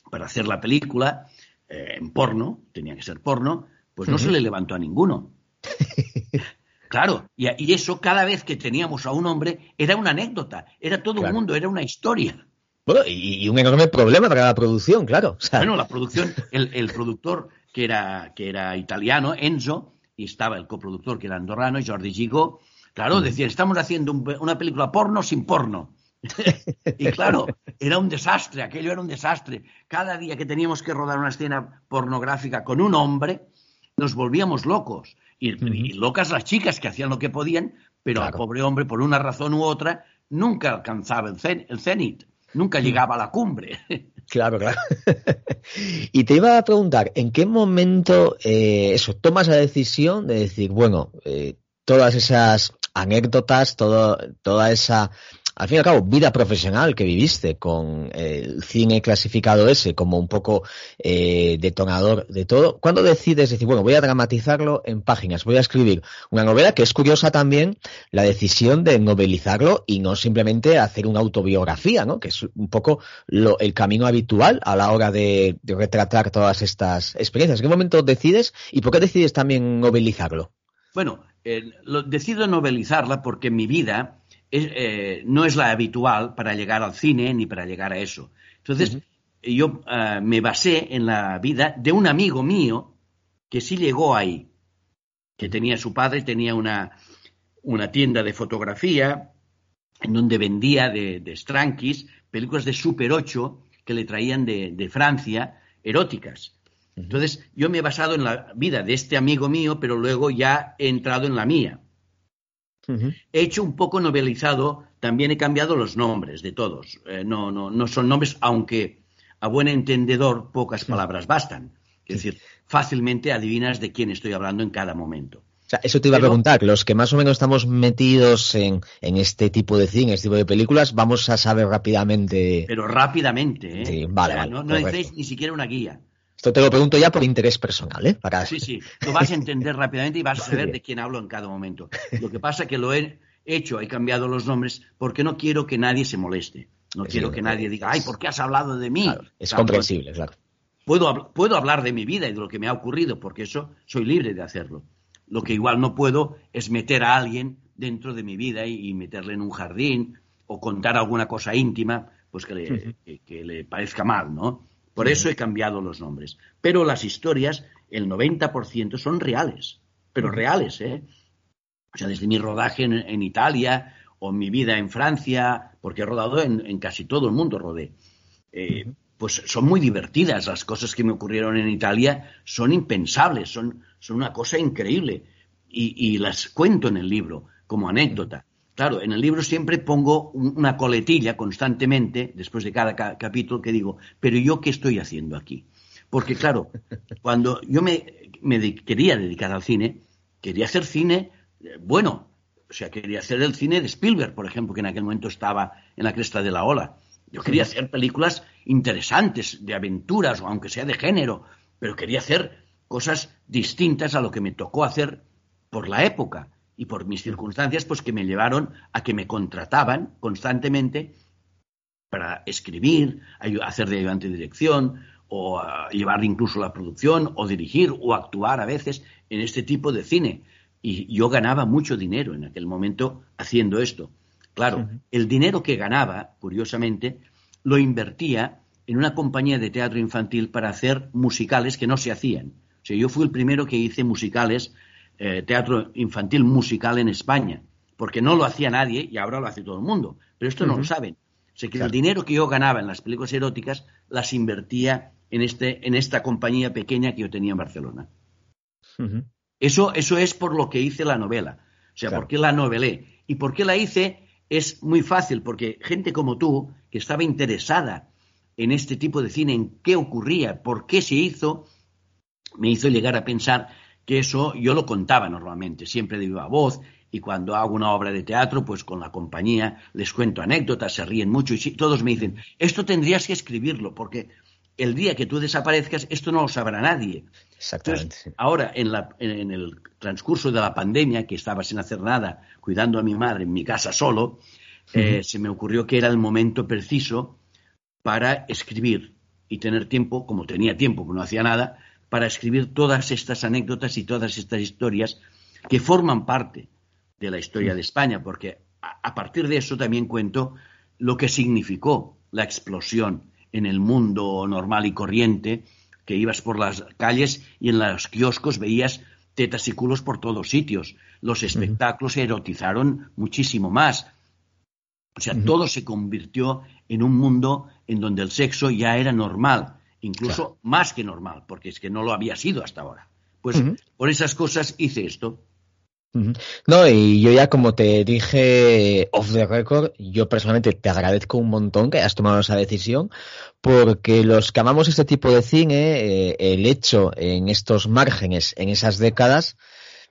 para hacer la película, eh, en porno, tenía que ser porno, pues no uh -huh. se le levantó a ninguno. claro, y, y, eso cada vez que teníamos a un hombre era una anécdota, era todo claro. un mundo, era una historia. Bueno, y, y, un enorme problema para la producción, claro. O sea... Bueno, la producción, el, el, productor que era, que era italiano, Enzo, y estaba el coproductor que era andorrano, Jordi Gigo, claro, -huh. decían, estamos haciendo un, una película porno sin porno. y claro, era un desastre, aquello era un desastre. Cada día que teníamos que rodar una escena pornográfica con un hombre, nos volvíamos locos. Y, uh -huh. y locas las chicas que hacían lo que podían, pero claro. al pobre hombre, por una razón u otra, nunca alcanzaba el, cen el cenit, nunca llegaba a la cumbre. Claro, claro. y te iba a preguntar, ¿en qué momento eh, eso tomas la decisión de decir, bueno, eh, todas esas anécdotas, todo, toda esa al fin y al cabo, vida profesional que viviste con el cine clasificado ese como un poco eh, detonador de todo, ¿cuándo decides decir, bueno, voy a dramatizarlo en páginas, voy a escribir una novela que es curiosa también la decisión de novelizarlo y no simplemente hacer una autobiografía, ¿no? Que es un poco lo, el camino habitual a la hora de, retratar todas estas experiencias. ¿En qué momento decides y por qué decides también novelizarlo? Bueno, eh, lo, decido novelizarla porque mi vida es, eh, no es la habitual para llegar al cine ni para llegar a eso. Entonces, uh -huh. yo uh, me basé en la vida de un amigo mío que sí llegó ahí, que tenía su padre, tenía una, una tienda de fotografía en donde vendía de, de Strankis películas de Super 8 que le traían de, de Francia, eróticas. Entonces, yo me he basado en la vida de este amigo mío, pero luego ya he entrado en la mía. He hecho un poco novelizado, también he cambiado los nombres de todos. Eh, no, no, no son nombres, aunque a buen entendedor pocas palabras bastan. Es decir, fácilmente adivinas de quién estoy hablando en cada momento. O sea, eso te iba a preguntar, los que más o menos estamos metidos en, en, este tipo de cine, este tipo de películas, vamos a saber rápidamente. Pero rápidamente, ¿eh? Sí, vale, O sea, vale, no, no necesitáis ni siquiera una guía. Esto te lo pregunto ya por interés personal, ¿eh? Para... Sí, sí, lo vas a entender rápidamente y vas a saber de quién hablo en cada momento. Lo que pasa es que lo he hecho, he cambiado los nombres porque no quiero que nadie se moleste. No quiero que nadie diga, ay, ¿por qué has hablado de mí? Claro, es Claro, comprensible, claro. Puedo, puedo hablar de mi vida y de lo que me ha ocurrido, porque eso soy libre de hacerlo. Lo que igual no puedo es meter a alguien dentro de mi vida y, y meterle en un jardín o contar alguna cosa íntima, pues que le, que- que le parezca mal, ¿no? Por eso he cambiado los nombres. Pero las historias, el 90% son reales, pero reales, ¿eh? O sea, desde mi rodaje en, en Italia o mi vida en Francia, porque he rodado en, en casi todo el mundo, rodé. Eh, pues son muy divertidas. Las cosas que me ocurrieron en Italia son impensables, son, son una cosa increíble. Y, y las cuento en el libro como anécdota. Claro, en el libro siempre pongo un- una coletilla constantemente, después de cada ca- capítulo, que digo, pero yo qué estoy haciendo aquí? Porque claro, cuando yo me, me de- quería dedicar al cine, quería hacer cine eh, bueno. O sea, quería hacer el cine de Spielberg, por ejemplo, que en aquel momento estaba en la cresta de la ola. Yo quería hacer películas interesantes, de aventuras, o aunque sea de género, pero quería hacer cosas distintas a lo que me tocó hacer por la época y por mis circunstancias, pues que me llevaron a que me contrataban constantemente para escribir, hacer de ayudante de dirección, o a llevar incluso la producción, o dirigir, o actuar a veces en este tipo de cine. Y yo ganaba mucho dinero en aquel momento haciendo esto. Claro, el dinero que ganaba, curiosamente, lo invertía en una compañía de teatro infantil para hacer musicales que no se hacían. O sea, yo fui el primero que hice musicales, eh, teatro infantil musical en España, porque no lo hacía nadie y ahora lo hace todo el mundo. Pero esto no lo saben. O sea, que el dinero que yo ganaba en las películas eróticas las invertía en, este, en esta compañía pequeña que yo tenía en Barcelona. Eso, eso es por lo que hice la novela. O sea, Claro. ¿por qué la novelé? Y por qué la hice es muy fácil, porque gente como tú, que estaba interesada en este tipo de cine, en qué ocurría, por qué se hizo, me hizo llegar a pensar que eso yo lo contaba normalmente, siempre de viva voz, y cuando hago una obra de teatro, pues con la compañía les cuento anécdotas, se ríen mucho, y todos me dicen, esto tendrías que escribirlo, porque el día que tú desaparezcas, esto no lo sabrá nadie. Exactamente. Entonces, ahora, en, la- en- el transcurso de la pandemia, que estaba sin hacer nada, cuidando a mi madre en mi casa solo, eh, se me ocurrió que era el momento preciso para escribir y tener tiempo, como tenía tiempo, porque no hacía nada, para escribir todas estas anécdotas y todas estas historias que forman parte de la historia de España, porque a, partir de eso también cuento lo que significó la explosión en el mundo normal y corriente, que ibas por las calles y en los kioscos veías tetas y culos por todos sitios. Los espectáculos se erotizaron muchísimo más. O sea, todo se convirtió en un mundo en donde el sexo ya era normal, incluso más que normal, porque es que no lo había sido hasta ahora. Pues por esas cosas hice esto. No, y yo ya como te dije off the record, yo personalmente te agradezco un montón que hayas tomado esa decisión, porque los que amamos este tipo de cine, eh, el hecho en estos márgenes, en esas décadas,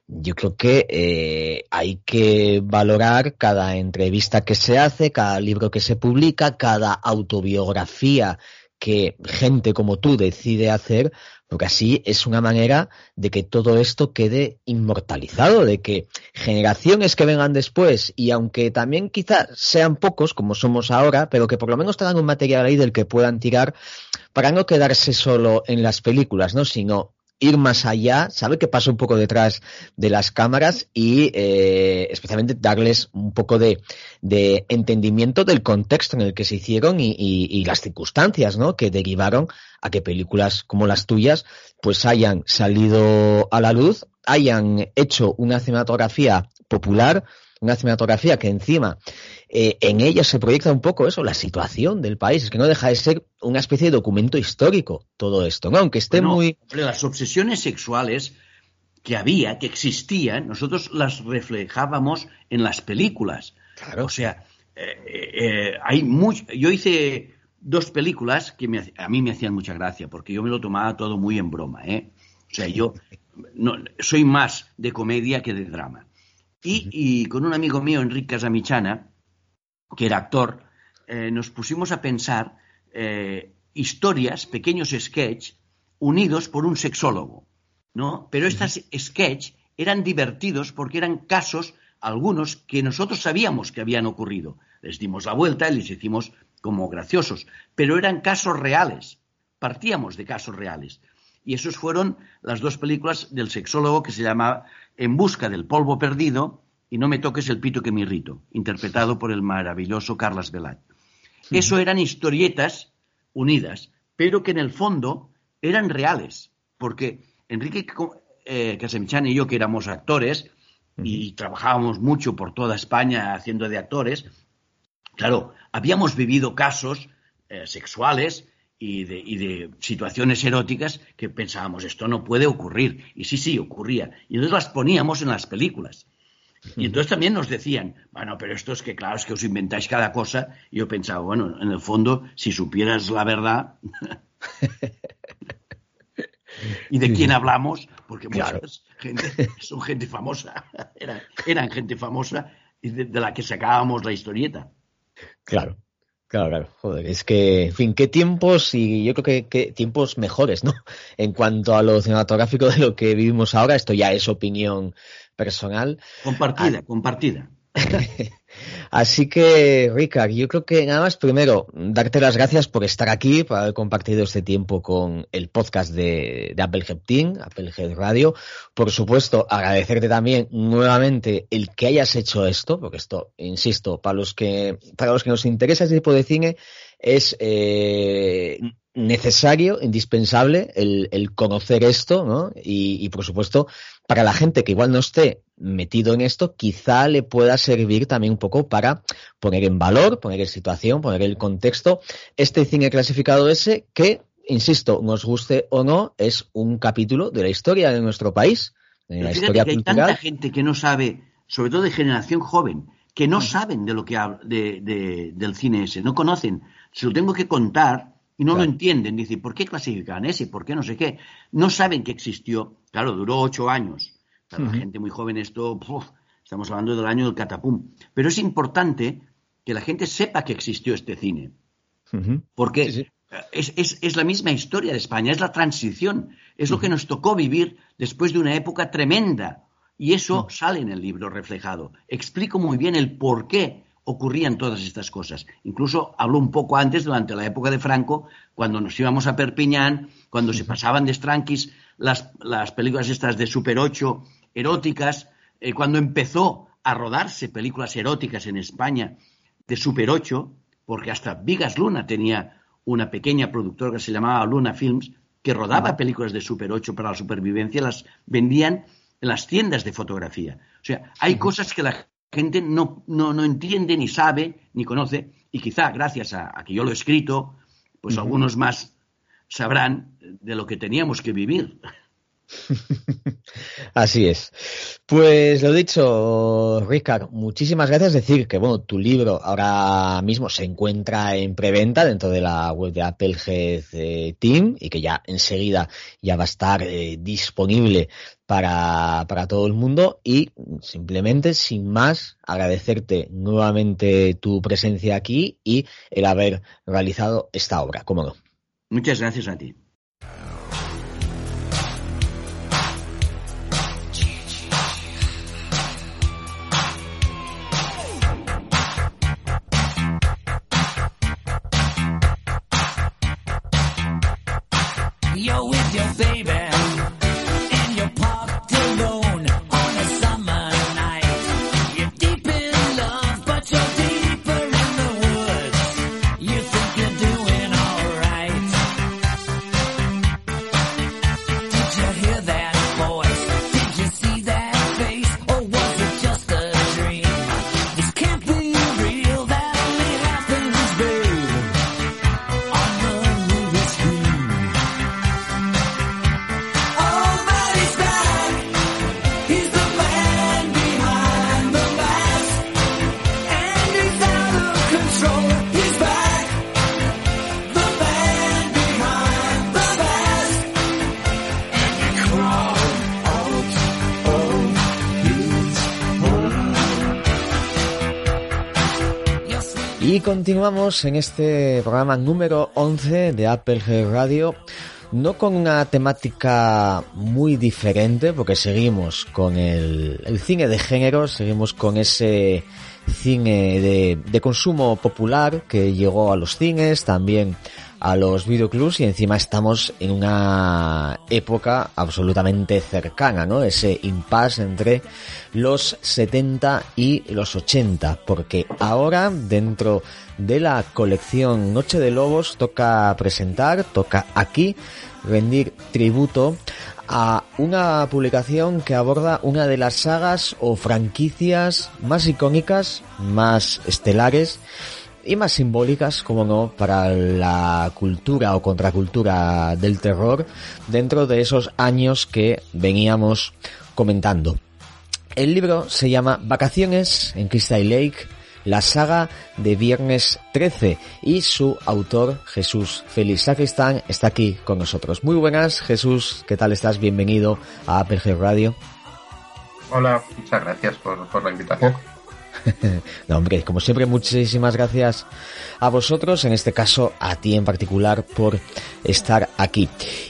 yo creo que eh, hay que valorar cada entrevista que se hace, cada libro que se publica, cada autobiografía que gente como tú decide hacer, porque así es una manera de que todo esto quede inmortalizado, de que generaciones que vengan después, y aunque también quizás sean pocos como somos ahora, pero que por lo menos tengan un material ahí del que puedan tirar para no quedarse solo en las películas, ¿no? Sino ir más allá, saber qué pasa un poco detrás de las cámaras y eh, especialmente darles un poco de, de, entendimiento del contexto en el que se hicieron y, y, y, las circunstancias ¿no? que derivaron a que películas como las tuyas pues hayan salido a la luz, hayan hecho una cinematografía popular una cinematografía que encima eh, en ella se proyecta un poco eso, la situación del país, es que no deja de ser una especie de documento histórico todo esto, ¿no? Aunque esté muy... Las obsesiones sexuales que había, que existían, nosotros las reflejábamos en las películas. Claro. O sea, eh, eh, hay mucho... Yo hice dos películas que a mí me hacían mucha gracia, porque yo me lo tomaba todo muy en broma, ¿eh? O sea, yo no, soy más de comedia que de drama. Y, con un amigo mío, Enrique Casamichana, que era actor, eh, nos pusimos a pensar eh, historias, pequeños sketch, unidos por un sexólogo, ¿no? Pero estos sketch eran divertidos porque eran casos, algunos, que nosotros sabíamos que habían ocurrido. Les dimos la vuelta y les hicimos como graciosos, pero eran casos reales, partíamos de casos reales. Y esos fueron las dos películas del sexólogo que se llama En busca del polvo perdido y No me toques el pito que me irrito, interpretado por el maravilloso Carlos Velat. Eso eran historietas unidas, pero que en el fondo eran reales, porque Enrique eh, Casemichán y yo, que éramos actores y trabajábamos mucho por toda España haciendo de actores, claro, habíamos vivido casos eh, sexuales y de, situaciones eróticas que pensábamos, esto no puede ocurrir. Y sí, sí, ocurría. Y entonces las poníamos en las películas. Y entonces también nos decían, bueno, pero esto es que claro, es que os inventáis cada cosa. Y yo pensaba, bueno, en el fondo, si supieras la verdad y de quién hablamos, porque muchas gente son gente famosa, eran, gente famosa y de la que sacábamos la historieta. Claro. Claro, claro, joder, es que, en fin, qué tiempos y yo creo que, tiempos mejores, ¿no? En cuanto a lo cinematográfico de lo que vivimos ahora, esto ya es opinión personal. Compartida, ah, compartida. Así que, Ricard, yo creo que nada más, primero, darte las gracias por estar aquí, por haber compartido este tiempo con el podcast de, de Applehead Team, Applehead Radio. Por supuesto, agradecerte también nuevamente el que hayas hecho esto, porque esto, insisto, para los que, para los que nos interesa este tipo de cine, es eh, necesario, indispensable el, conocer esto, ¿no? Y, por supuesto, para la gente que igual no esté metido en esto, quizá le pueda servir también un poco para poner en valor, poner en situación, poner en contexto este cine clasificado ese que, insisto, nos guste o no, es un capítulo de la historia de nuestro país, de la historia que Hay tanta gente que no sabe, sobre todo de generación joven, que no saben de lo que de, del cine ese, no conocen. Se lo tengo que contar y no lo entienden. Dicen, ¿por qué clasifican ese? ¿Por qué no sé qué? No saben que existió. Claro, duró ocho años. Para la gente muy joven esto, estamos hablando del año del catapum. Pero es importante que la gente sepa que existió este cine. Porque Es, es, la misma historia de España, es la transición, es lo que nos tocó vivir después de una época tremenda. Y eso sale en el libro reflejado. Explico muy bien el por qué ocurrían todas estas cosas. Incluso hablo un poco antes, durante la época de Franco, cuando nos íbamos a Perpiñán, cuando se pasaban de Strankis las, las películas estas de Super 8 eróticas, eh, cuando empezó a rodarse películas eróticas en España de Super 8, porque hasta Vigas Luna tenía una pequeña productora que se llamaba Luna Films, que rodaba películas de Super 8 para la supervivencia, las vendían en las tiendas de fotografía. O sea, hay cosas que la gente no, no, no, entiende, ni sabe, ni conoce, y quizá gracias a, que yo lo he escrito, pues algunos más sabrán de lo que teníamos que vivir. Así es. Pues lo dicho, Ricard, muchísimas gracias. Decir que bueno, tu libro ahora mismo se encuentra en preventa dentro de la web de Applehead eh, Team y que ya enseguida ya va a estar eh, disponible para, para todo el mundo. Y simplemente, sin más, agradecerte nuevamente tu presencia aquí y el haber realizado esta obra. ¿Cómo no? Muchas gracias a ti. Continuamos en este programa número 11 de Apple Radio, no con una temática muy diferente, porque seguimos con el, el cine de género, seguimos con ese cine de, de consumo popular que llegó a los cines, también a los videoclubs y encima estamos en una época absolutamente cercana, ¿no? Ese impasse entre los 70 y los 80, porque ahora dentro de la colección Noche de Lobos toca presentar, toca aquí rendir tributo a una publicación que aborda una de las sagas o franquicias más icónicas, más estelares y más simbólicas, como no, para la cultura o contracultura del terror dentro de esos años que veníamos comentando. El libro se llama Vacaciones en Crystal Lake, la saga de Viernes 13 y su autor Jesús Félix Sacristán está aquí con nosotros. Muy buenas Jesús, ¿qué tal estás? Bienvenido a Apple Radio. Hola, muchas gracias por, por la invitación. no, hombre, como siempre, muchísimas gracias a vosotros, en este caso a ti en particular, por estar aquí.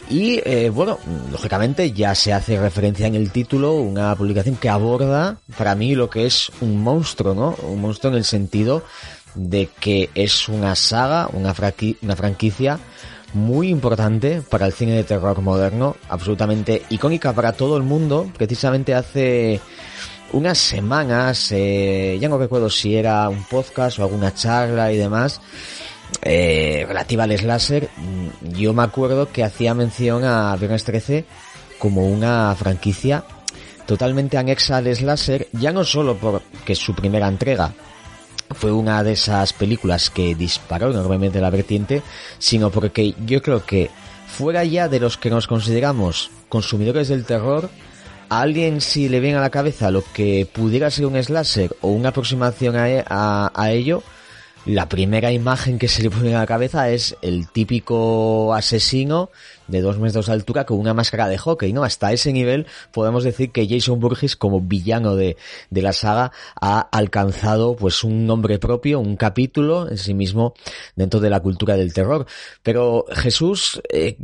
Y eh, bueno, lógicamente ya se hace referencia en el título, una publicación que aborda para mí lo que es un monstruo, ¿no? Un monstruo en el sentido de que es una saga, una, una franquicia muy importante para el cine de terror moderno, absolutamente icónica para todo el mundo. Precisamente hace unas semanas, eh, ya no recuerdo si era un podcast o alguna charla y demás, eh, relativa al slasher, mm, yo me acuerdo que hacía mención a Viernes 13 como una franquicia totalmente anexa al slasher, ya no solo porque su primera entrega fue una de esas películas que disparó enormemente la vertiente, sino porque yo creo que fuera ya de los que nos consideramos consumidores del terror, a alguien si le viene a la cabeza lo que pudiera ser un slasher o una aproximación a, e, a, ello, la primera imagen que se le pone a la cabeza es el típico asesino de dos metros de altura con una máscara de hockey, ¿no? Hasta ese nivel podemos decir que Jason Burgess como villano de, de la saga ha alcanzado pues un nombre propio, un capítulo en sí mismo dentro de la cultura del terror. Pero Jesús, eh,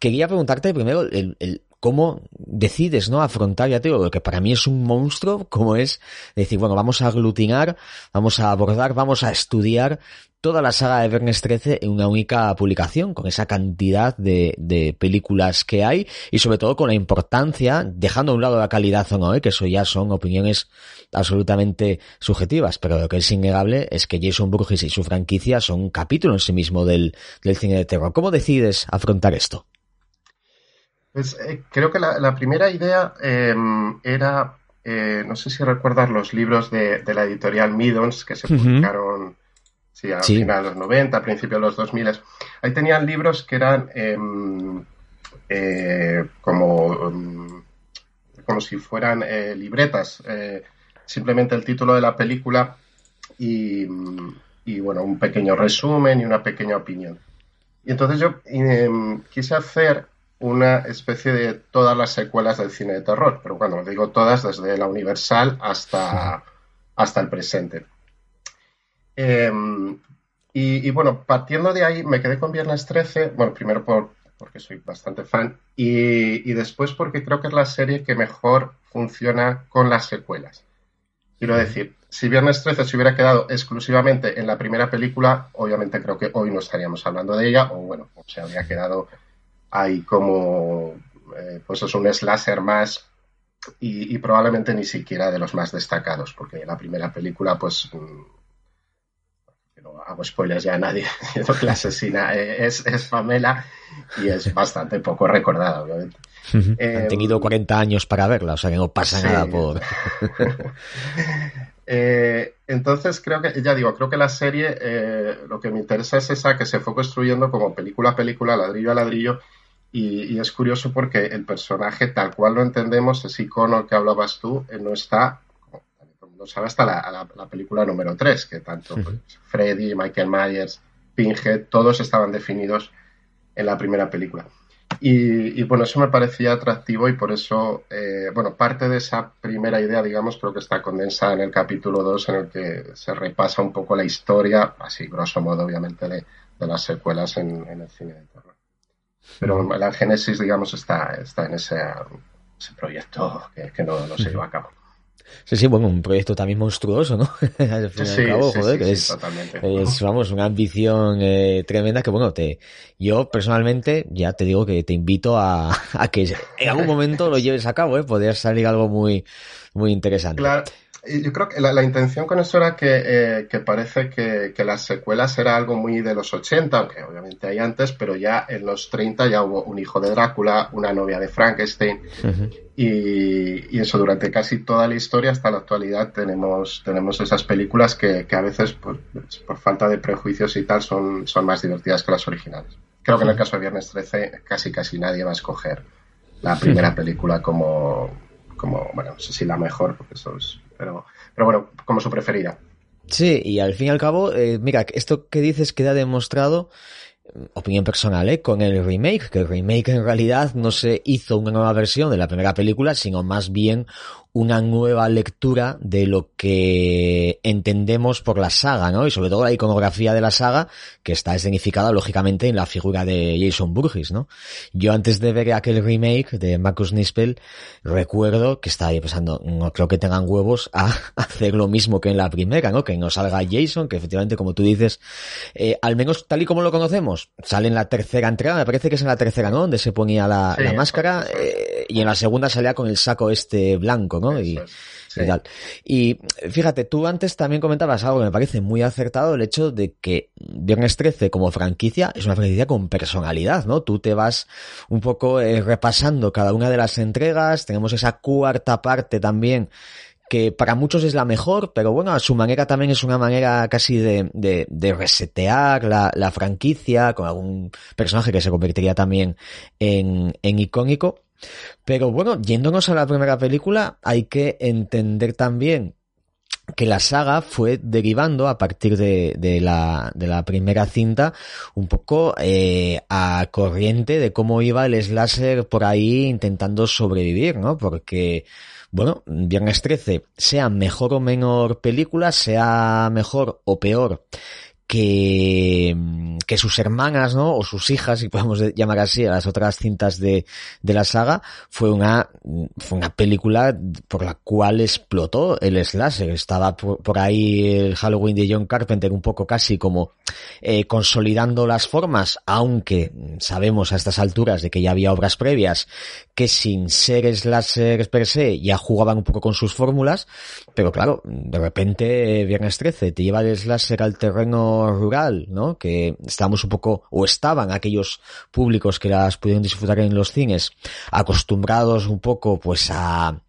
quería preguntarte primero el, cómo decides, ¿no? Afrontar, ya te lo que para mí es un monstruo, como es decir, bueno, vamos a aglutinar, vamos a abordar, vamos a estudiar toda la saga de Viernes 13 en una única publicación, con esa cantidad de, de, películas que hay y sobre todo con la importancia, dejando a un lado la calidad o no, ¿eh? que eso ya son opiniones absolutamente subjetivas, pero lo que es innegable es que Jason Burgess y su franquicia son un capítulo en sí mismo del, del cine de terror. ¿Cómo decides afrontar esto? Pues eh, creo que la, primera idea em, era, eh, no sé si recuerdas los libros de, la editorial Midons que se publicaron sí, a finales de los 90, a principios de los 2000. Ahí tenían libros que eran em, eh, como, em, como si fueran libretas, simplemente el título de la película y, y, bueno, un pequeño resumen y una pequeña opinión. Y entonces yo quise hacer una especie de todas las secuelas del cine de terror, pero bueno, digo todas desde la Universal hasta, hasta el presente. Em, y, bueno, partiendo de ahí me quedé con Viernes 13, bueno, primero por, porque soy bastante fan y, y, después porque creo que es la serie que mejor funciona con las secuelas. Quiero decir, si Viernes 13 se hubiera quedado exclusivamente en la primera película, obviamente creo que hoy no estaríamos hablando de ella, o bueno, se habría quedado hay como, eh, pues es un slasher más y, probablemente ni siquiera de los más destacados, porque la primera película, pues, mm, no hago spoilers ya a nadie, que la asesina es, es Famela y es bastante poco recordada, obviamente. Han eh, tenido 40 años para verla, o sea que no pasa nada por... Eh, entonces creo que, ya digo, creo que la serie lo que me interesa es esa que se fue construyendo como película a película, ladrillo a ladrillo, y, es curioso porque el personaje, tal cual lo entendemos, ese icono que hablabas tú, eh, no está, como mundo sabe, hasta la, película número 3, que tanto pues, Freddy, Michael Myers, Pinhead, todos estaban definidos en la primera película. Y, bueno, eso me parecía atractivo y por eso, eh, bueno, parte de esa primera idea, digamos, creo que está condensada en el capítulo 2 en el que se repasa un poco la historia, así grosso modo, obviamente, de, las secuelas en, el cine de terror. Pero la génesis, digamos, está, está en ese, proyecto que, no, no se lleva a cabo. Sí, sí, bueno, un proyecto también monstruoso, ¿no? al fin al cabo, joder, que es, es, vamos, una ambición eh, tremenda que, bueno, te, yo personalmente ya te digo que te invito a, a que en algún momento lo lleves a cabo, ¿eh? Podría salir algo muy, muy interesante. Claro yo creo que la, intención con eso era que, eh, que parece que, que, las secuelas era algo muy de los 80, aunque obviamente hay antes, pero ya en los 30 ya hubo un hijo de Drácula, una novia de Frankenstein, y, y, eso durante casi toda la historia hasta la actualidad tenemos, tenemos esas películas que, que a veces por, por, falta de prejuicios y tal son, son más divertidas que las originales. Creo que en el caso de Viernes 13 casi casi nadie va a escoger la primera película como, como, bueno, no sé si la mejor, porque eso es pero, pero bueno, como su preferida. Sí, y al fin y al cabo, eh, mira, esto que dices queda demostrado opinión personal, ¿eh? con el remake, que el remake en realidad no se hizo una nueva versión de la primera película, sino más bien una nueva lectura de lo que entendemos por la saga, ¿no? Y sobre todo la iconografía de la saga, que está escenificada lógicamente en la figura de Jason Burgess, ¿no? Yo antes de ver aquel remake de Marcus Nispel, recuerdo que estaba pensando, no creo que tengan huevos a hacer lo mismo que en la primera, ¿no? Que no salga Jason, que efectivamente, como tú dices, eh, al menos tal y como lo conocemos, sale en la tercera entrega, me parece que es en la tercera, ¿no? Donde se ponía la, máscara, eh, y en la segunda salía con el saco este blanco, ¿no? Y, tal. Y fíjate, tú antes también comentabas algo que me parece muy acertado, el hecho de que Viernes 13 como franquicia es una franquicia con personalidad, ¿no? Tú te vas un poco eh, repasando cada una de las entregas, tenemos esa cuarta parte también que para muchos es la mejor, pero bueno, a su manera también es una manera casi de, de, de resetear la, la, franquicia con algún personaje que se convertiría también en, en icónico. Pero bueno, yéndonos a la primera película, hay que entender también que la saga fue derivando a partir de, la, de la primera cinta un poco eh, a corriente de cómo iba el slasher por ahí intentando sobrevivir, ¿no? Porque, bueno, Viernes 13, sea mejor o menor película, sea mejor o peor que, que sus hermanas, ¿no? O sus hijas, si podemos llamar así, a las otras cintas de, de la saga, fue una, fue una película por la cual explotó el slasher. Estaba por, ahí el Halloween de John Carpenter un poco casi como eh, consolidando las formas, aunque sabemos a estas alturas de que ya había obras previas que sin ser slasher per se ya jugaban un poco con sus fórmulas, pero claro, de repente Viernes 13 te lleva el slasher al terreno rural, ¿no? Que estamos un poco, o estaban aquellos públicos que las pudieron disfrutar en los cines, acostumbrados un poco, pues, a,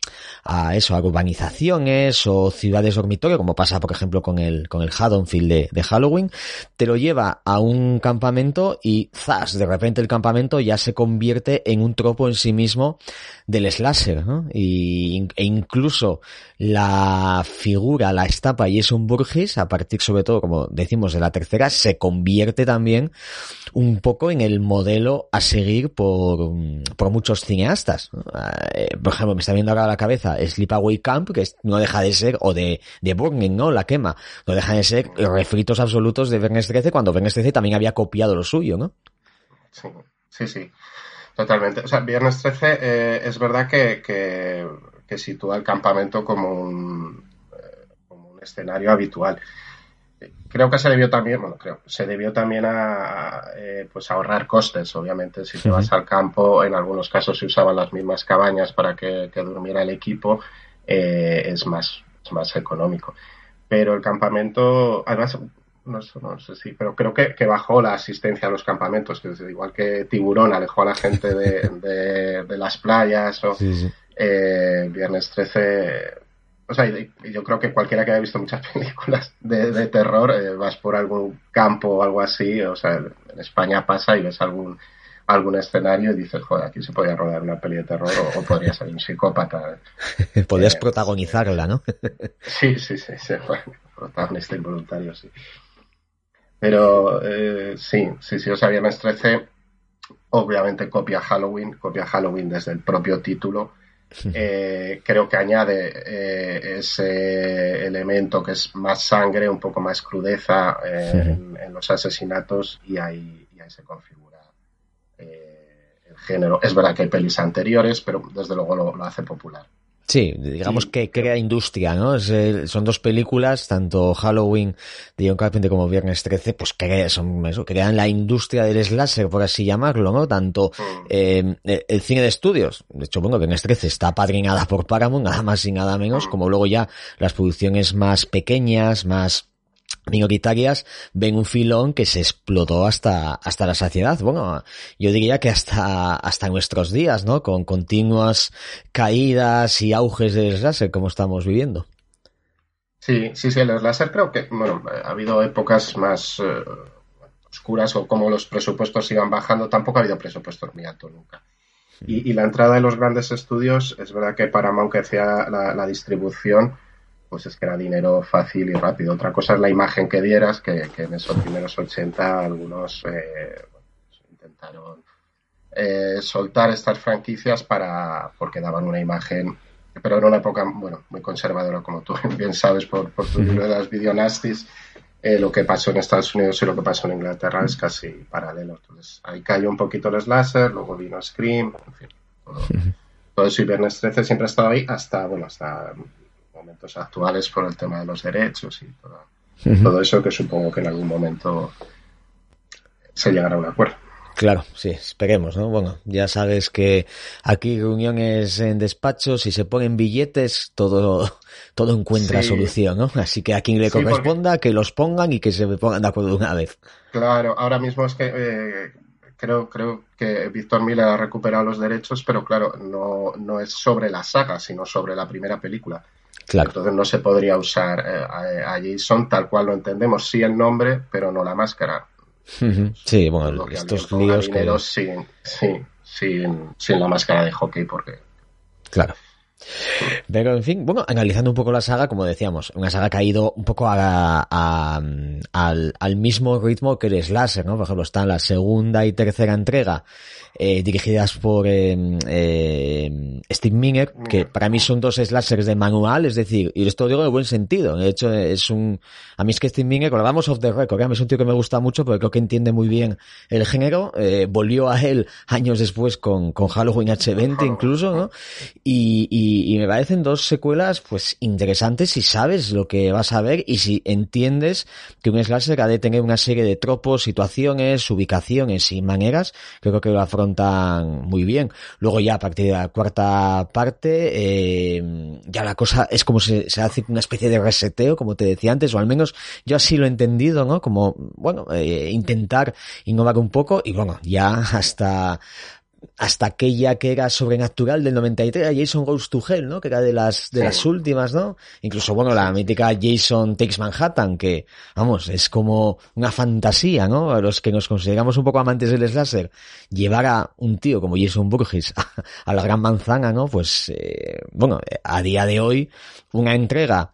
a eso, a urbanizaciones o ciudades dormitorio, como pasa, por ejemplo, con el, con el Haddonfield de, Halloween, te lo lleva a un campamento y, zas, de repente el campamento ya se convierte en un tropo en sí mismo del slasher, ¿no? Y, e incluso la figura, la estapa y es un Burgess, a partir sobre todo, como decimos, de la tercera, se convierte también un poco en el modelo a seguir por, por muchos cineastas. Eh, por ejemplo, me está viendo ahora la cabeza Sleepaway Camp, que no deja de ser, o de, de Burning, ¿no? La quema. No deja de ser refritos absolutos de Viernes 13 cuando Viernes 13 también había copiado lo suyo, ¿no? Sí, sí, sí. Totalmente. O sea, Viernes 13 eh, es verdad que, que, que, sitúa el campamento como un, eh, como un escenario habitual creo que se debió también, bueno, creo, se debió también a, eh, pues ahorrar costes, obviamente. Si te vas al campo, en algunos casos se usaban las mismas cabañas para que, durmiera el equipo, eh, es más, es más económico. Pero el campamento, además, no, sé si, pero creo que, que, bajó la asistencia a los campamentos, que igual que Tiburón alejó a la gente de, de, las playas o Eh, Viernes 13 o sea, yo creo que cualquiera que haya visto muchas películas de, terror, eh, vas por algún campo o algo así, o sea, en España pasa y ves algún algún escenario y dices, joder, aquí se podría rodar una peli de terror o, podría ser un psicópata. Podrías eh, protagonizarla, ¿no? sí, sí, sí, sí bueno, protagonista involuntario, sí. Pero eh, sí, sí, sí, o sea, Viernes 13 obviamente copia Halloween, copia Halloween desde el propio título. Eh, creo que añade eh, ese elemento que es más sangre, un poco más crudeza en, los asesinatos y ahí, y ahí se configura el género. Es verdad que hay pelis anteriores, pero desde luego lo hace popular. Sí, digamos que crea industria, ¿no? son dos películas, tanto Halloween de John Carpenter como Viernes 13, pues crea, son eso, crean la industria del slasher, por así llamarlo, ¿no? Tanto mm. eh, el cine de estudios, de hecho, bueno, Viernes 13 está padrinada por Paramount, nada más y nada menos, mm. como luego ya las producciones más pequeñas, más minoritarias ven un filón que se explotó hasta, hasta la saciedad. Bueno, yo diría que hasta, hasta nuestros días, ¿no? Con continuas caídas y auges del láser como estamos viviendo. Sí, sí, sí, el láser creo que, bueno, ha habido épocas más eh, oscuras o como los presupuestos iban bajando, tampoco ha habido presupuesto muy alto nunca. Y, la entrada de los grandes estudios, es verdad que Paramount que hacía la distribución, pues es que era dinero fácil y rápido. Otra cosa es la imagen que dieras, que, en esos primeros 80 algunos eh, intentaron eh, soltar estas franquicias para porque daban una imagen, pero era una época bueno muy conservadora, como tú bien sabes por, por tu libro de las videonastis. Eh, lo que pasó en Estados Unidos y lo que pasó en Inglaterra es casi paralelo. Entonces ahí cayó un poquito el slasher, luego vino Scream, en fin, todo, todo eso y Viernes 13 siempre ha estado ahí hasta, bueno, hasta momentos actuales por el tema de los derechos y todo, eso que supongo que en algún momento se llegará a un acuerdo. Claro, sí, esperemos, ¿no? Bueno, ya sabes que aquí reuniones en despachos, si se ponen billetes, todo, todo encuentra solución, ¿no? Así que a quien le corresponda, que los pongan y que se pongan de acuerdo una vez. Claro, ahora mismo es que eh, creo, creo que Víctor Miller ha recuperado los derechos, pero claro, no, no es sobre la saga, sino sobre la primera película. Entonces no se podría usar eh, a, Jason tal cual lo entendemos, sí el nombre, pero no la máscara. Sí, bueno, estos líos que... Sin, sin, sin, la máscara de hockey, porque... Claro. Pero en fin, bueno, analizando un poco la saga, como decíamos, una saga que ha ido un poco a, al, al, mismo ritmo que el Slasher, ¿no? Por ejemplo, está en la segunda y tercera entrega eh, dirigidas por em, eh, Steve Miner, que para mí son dos slashers de manual, es decir, y esto digo en buen sentido. De hecho, es un, a mí es que Steve Miner, cuando hablamos of the record, es un tío que me gusta mucho porque creo que entiende muy bien el género, eh, volvió a él años después con, con Halloween H20 incluso, ¿no? Y, y, y me parecen dos secuelas, pues, interesantes si sabes lo que vas a ver y si entiendes que un slasher ha de tener una serie de tropos, situaciones, ubicaciones y maneras, creo que lo afronta tan muy bien. Luego ya a partir de la cuarta parte, eh, ya la cosa es como se, se, hace una especie de reseteo, como te decía antes, o al menos yo así lo he entendido, ¿no? Como, bueno, eh, intentar innovar un poco y bueno, ya hasta hasta aquella que era sobrenatural del 93, Jason Goes to Hell, ¿no? Que era de las, de las últimas, ¿no? Incluso, bueno, la mítica Jason Takes Manhattan, que, vamos, es como una fantasía, ¿no? A los que nos consideramos un poco amantes del slasher, llevar a un tío como Jason Burgess a, la gran manzana, ¿no? Pues, eh, bueno, a día de hoy, una entrega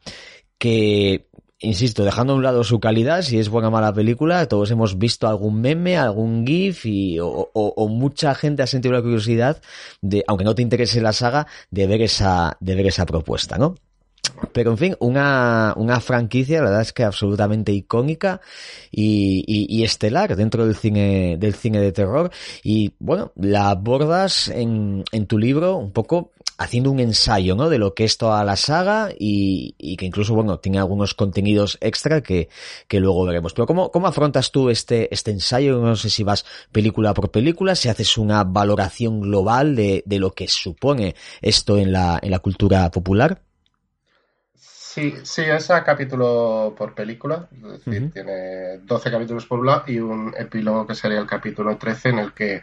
que insisto, dejando a un lado su calidad, si es buena o mala película, todos hemos visto algún meme, algún GIF y, o, mucha gente ha sentido la curiosidad de, aunque no te interese la saga, de ver esa, de ver esa propuesta, ¿no? Pero en fin, una, una franquicia, la verdad es que absolutamente icónica y, y, estelar dentro del cine, del cine de terror. Y bueno, la abordas en, en tu libro un poco haciendo un ensayo, ¿no? De lo que es toda la saga y, y que incluso, bueno, tiene algunos contenidos extra que, que luego veremos. Pero ¿cómo, ¿cómo afrontas tú este, este ensayo? No sé si vas película por película, si haces una valoración global de, de lo que supone esto en la, en la cultura popular. Sí, sí, es a capítulo por película, es decir, tiene 12 capítulos por lado y un epílogo que sería el capítulo 13 en el que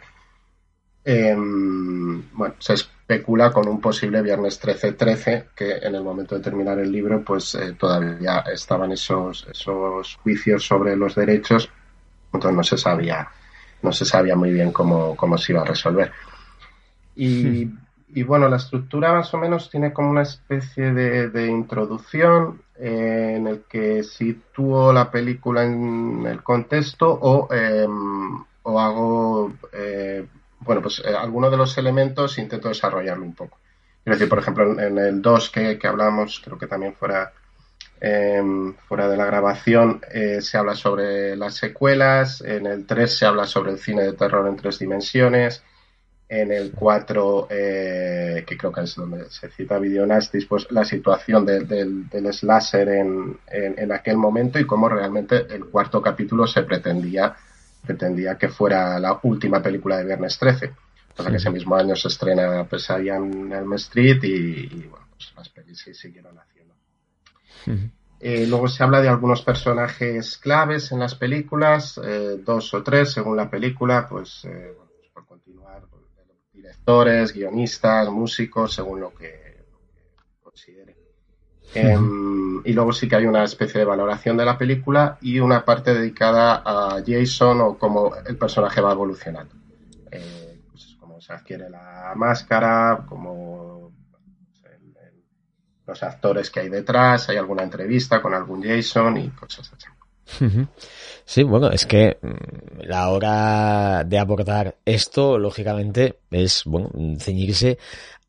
em, bueno, se especula con un posible viernes 13-13 que en el momento de terminar el libro pues eh, todavía estaban esos, esos juicios sobre los derechos, entonces no se sabía, no se sabía muy bien cómo, cómo se iba a resolver. Y hmm. Y bueno, la estructura más o menos tiene como una especie de, introducción eh, en el que sitúo la película en el contexto o, em, o hago eh, bueno, pues eh, algunos de los elementos intento desarrollarlo un poco. Quiero decir, por ejemplo, en, el 2 que, que, hablamos, creo que también fuera, em, fuera de la grabación, eh, se habla sobre las secuelas, en el 3 se habla sobre el cine de terror en tres dimensiones, en el 4, eh, que creo que es donde se cita Videonastis, pues la situación del, del slasher en, en, aquel momento y cómo realmente el cuarto capítulo se pretendía, pretendía que fuera la última película de Viernes 13. O sea que ese mismo año se estrena Pesadilla en Elm Street y, bueno, pues las pelis se siguieron haciendo. Eh, luego se habla de algunos personajes claves en las películas, eh, dos o tres según la película, pues directores, guionistas, músicos, según lo que. Em, y luego sí que hay una especie de valoración de la película y una parte dedicada a Jason o cómo el personaje va evolucionando. Eh, pues cómo se adquiere la máscara, cómo los actores que hay detrás, hay alguna entrevista con algún Jason y cosas así. Sí, bueno, es que mm, la hora de abordar esto, lógicamente, es, bueno, ceñirse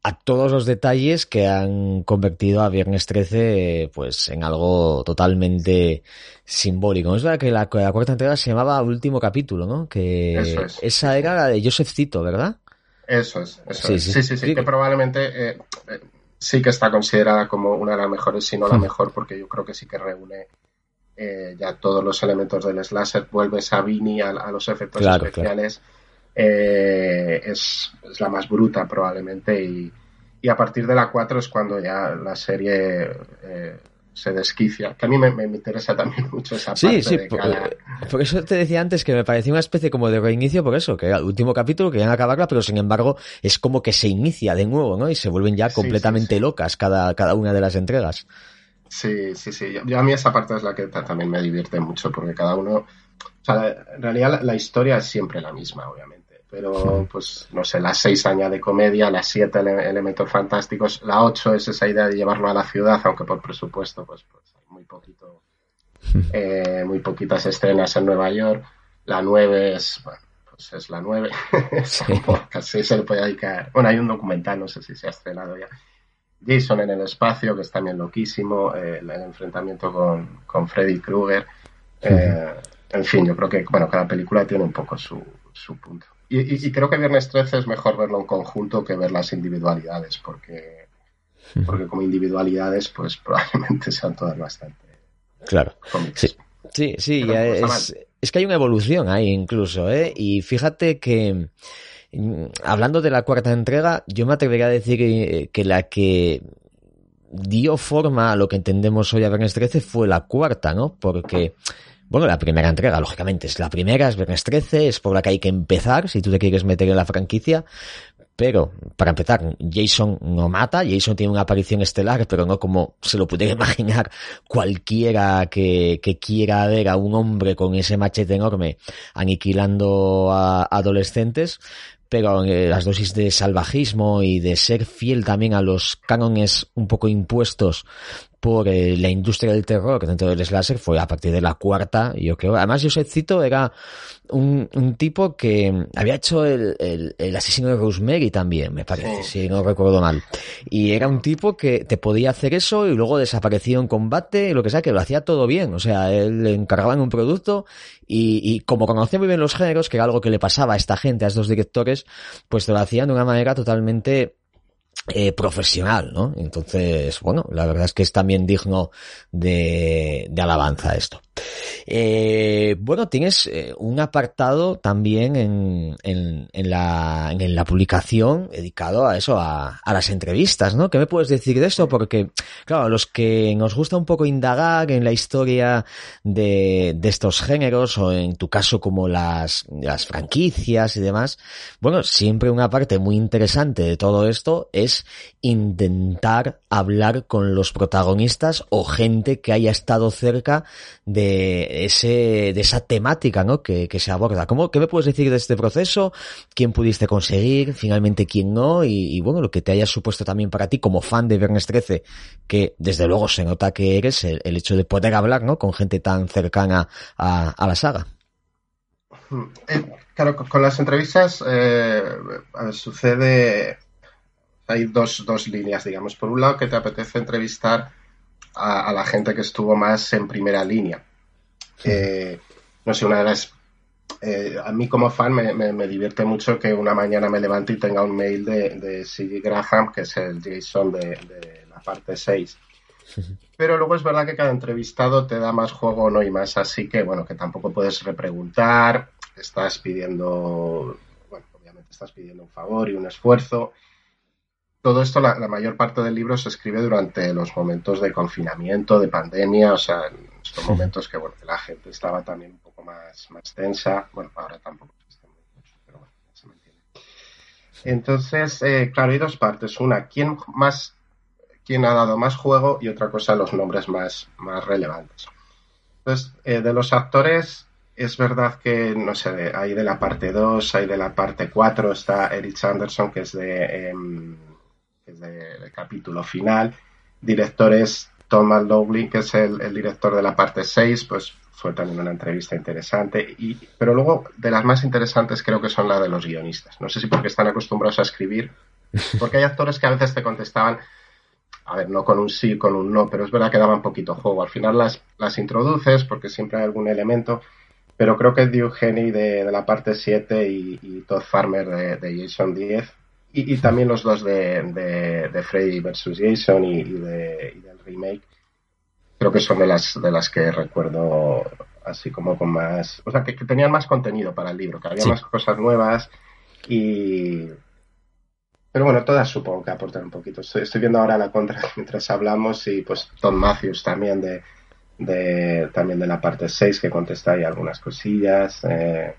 a todos los detalles que han convertido a Viernes 13 pues en algo totalmente simbólico. Es verdad que la, cuarta entrega se llamaba Último Capítulo, ¿no? Que esa era la de Joseph Cito, ¿verdad? Eso es, eso sí, Sí, sí, sí, que probablemente eh, eh, sí que está considerada como una de las mejores, si no la hmm. mejor, porque yo creo que sí que reúne eh, ya todos los elementos del slasher, vuelves a Vini, a, los efectos especiales, eh, es, la más bruta probablemente y, a partir de la 4 es cuando ya la serie eh, se desquicia, que a mí me, interesa también mucho esa parte sí, de por, eso te decía antes que me parecía una especie como de reinicio por eso, que era el último capítulo, que iban a acabarla, pero sin embargo es como que se inicia de nuevo, ¿no? Y se vuelven ya completamente locas cada, cada una de las entregas. Sí, sí, sí. Yo, a mí esa parte es la que también me divierte mucho, porque cada uno. O sea, en realidad la, historia es siempre la misma, obviamente. Pero, pues, no sé, las seis añade comedia, las siete elementos fantásticos, la ocho es esa idea de llevarlo a la ciudad, aunque por presupuesto, pues, pues hay muy poquito, eh, muy poquitas escenas en Nueva York. La nueve es, bueno, pues es la nueve. Casi se le puede dedicar. Bueno, hay un documental, no sé si se ha estrenado ya Jason en el espacio, que es también loquísimo, eh, el, enfrentamiento con, Freddy Krueger. Eh, en fin, yo creo que bueno, cada película tiene un poco su, su punto. Y, creo que Viernes 13 es mejor verlo en conjunto que ver las individualidades, porque, porque como individualidades, pues probablemente sean todas bastante. Claro. Sí, sí, sí es, es, que hay una evolución ahí incluso, ¿eh? Y fíjate que Hablando de la cuarta entrega, yo me atrevería a decir que, la que dio forma a lo que entendemos hoy a Viernes 13 fue la cuarta, ¿no? Porque, bueno, la primera entrega, lógicamente, es la primera, es Viernes 13, es por la que hay que empezar si tú te quieres meter en la franquicia, pero, para empezar, Jason no mata, Jason tiene una aparición estelar, pero no como se lo pudiera imaginar cualquiera que, que quiera ver a un hombre con ese machete enorme aniquilando a adolescentes. Pero eh, las dosis de salvajismo y de ser fiel también a los cánones un poco impuestos por eh, la industria del terror dentro del slasher fue a partir de la cuarta, yo creo. Además, Joseph Cito era un, un tipo que había hecho el, el, asesino de Rosemary también, me parece, si no recuerdo mal. Y era un tipo que te podía hacer eso y luego desaparecía en combate y lo que sea, que lo hacía todo bien. O sea, él le encargaban un producto y, y como conocía muy bien los géneros, que era algo que le pasaba a esta gente, a estos directores, pues te lo hacían de una manera totalmente eh, profesional, ¿no? Entonces, bueno, la verdad es que es también digno de, de alabanza esto. Eh, bueno, tienes eh, un apartado también en, en, en, la, en la publicación dedicado a eso, a, a, las entrevistas, ¿no? ¿Qué me puedes decir de esto? Porque, claro, los que nos gusta un poco indagar en la historia de, de estos géneros, o en tu caso como las, las franquicias y demás, bueno, siempre una parte muy interesante de todo esto es intentar hablar con los protagonistas o gente que haya estado cerca de ese, de esa temática, ¿no? Que, se aborda. ¿Cómo, qué me puedes decir de este proceso? ¿Quién pudiste conseguir? Finalmente, ¿quién no? Y, bueno, lo que te haya supuesto también para ti como fan de Viernes 13, que desde luego se nota que eres el, hecho de poder hablar, ¿no? Con gente tan cercana a, a la saga. Eh, Claro, con las entrevistas eh, sucede, hay dos, dos líneas, digamos. Por un lado, que te apetece entrevistar a, la gente que estuvo más en primera línea. No sé, una de las... Eh, a mí como fan me, divierte mucho que una mañana me levante y tenga un mail de, de Graham, que es el Jason de, la parte 6. Pero luego es verdad que cada entrevistado te da más juego no y más así que, bueno, que tampoco puedes repreguntar, estás pidiendo, bueno, obviamente estás pidiendo un favor y un esfuerzo. Todo esto, la, mayor parte del libro se escribe durante los momentos de confinamiento, de pandemia, o sea, momentos que, bueno, la gente estaba también un poco más, más tensa. Bueno, ahora tampoco mucho, pero bueno, se me entiende. Entonces, eh, claro, hay dos partes. Una, ¿quién más, quién ha dado más juego? Y otra cosa, los nombres más, más relevantes. Entonces, eh, de los actores, es verdad que, no sé, hay de la parte 2, hay de la parte 4, está Erich Anderson, que es de... Em, que es del capítulo final. Directores Thomas Dowling, que es el, director de la parte 6, pues fue también una entrevista interesante. Y, pero luego, de las más interesantes creo que son las de los guionistas. No sé si porque están acostumbrados a escribir, porque hay actores que a veces te contestaban, a ver, no con un sí, con un no, pero es verdad que daban poquito juego. Al final las, las introduces porque siempre hay algún elemento, pero creo que Eugenie de, de la parte 7 y, Todd Farmer de, de Jason 10 y, también los dos de, de, Freddy vs. Jason y, de, del remake. Creo que son de las, de las que recuerdo así como con más... O sea, que, tenían más contenido para el libro, que había más cosas nuevas y... Pero bueno, todas supongo que aportan un poquito. Estoy, viendo ahora la contra mientras hablamos y pues Tom Matthews también de, de también de la parte 6 que contesta ahí algunas cosillas. Eh,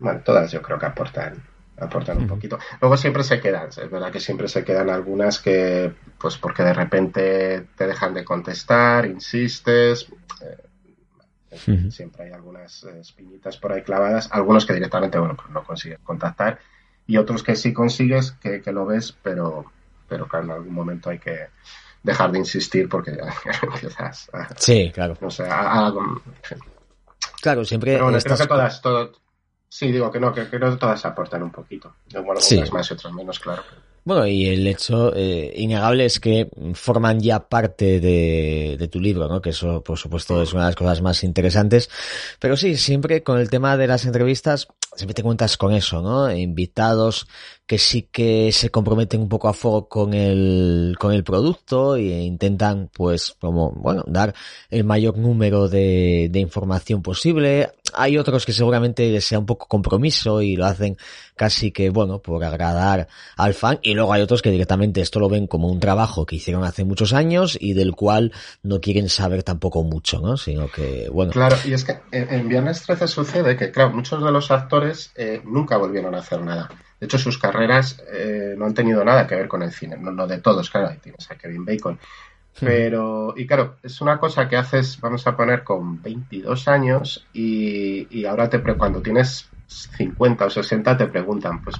bueno, todas yo creo que aportan aportan un poquito. Luego siempre se quedan, es verdad que siempre se quedan algunas que, pues porque de repente te dejan de contestar, insistes. Eh, siempre hay algunas eh, espinitas por ahí clavadas, algunos que directamente, bueno, pues no consigues contactar y otros que sí consigues, que, lo ves, pero, pero claro, en algún momento hay que dejar de insistir porque ya, empiezas a, Sí, claro. No sé, a, Claro, siempre. Pero bueno, creo que todas, todo, Sí, digo que no, que, que todas aportan un poquito. Bueno, unas más y otras menos, claro. Bueno, y el hecho eh, innegable es que forman ya parte de, de, tu libro, ¿no? Que eso, por supuesto, es una de las cosas más interesantes. Pero sí, siempre con el tema de las entrevistas, siempre te cuentas con eso, ¿no? Invitados que sí que se comprometen un poco a fuego con el, con el producto e intentan, pues, como, bueno, dar el mayor número de, de información posible. Hay otros que seguramente sea un poco compromiso y lo hacen casi que, bueno, por agradar al fan. Y luego hay otros que directamente esto lo ven como un trabajo que hicieron hace muchos años y del cual no quieren saber tampoco mucho, ¿no? Sino que, bueno. Claro, y es que en Viernes 13 sucede que, claro, muchos de los actores eh, nunca volvieron a hacer nada. De hecho, sus carreras eh, no han tenido nada que ver con el cine, no, de todos, claro, ahí tienes a Kevin Bacon. Pero, y claro, es una cosa que haces, vamos a poner, con 22 años y, y ahora te cuando tienes 50 o 60 te preguntan, pues,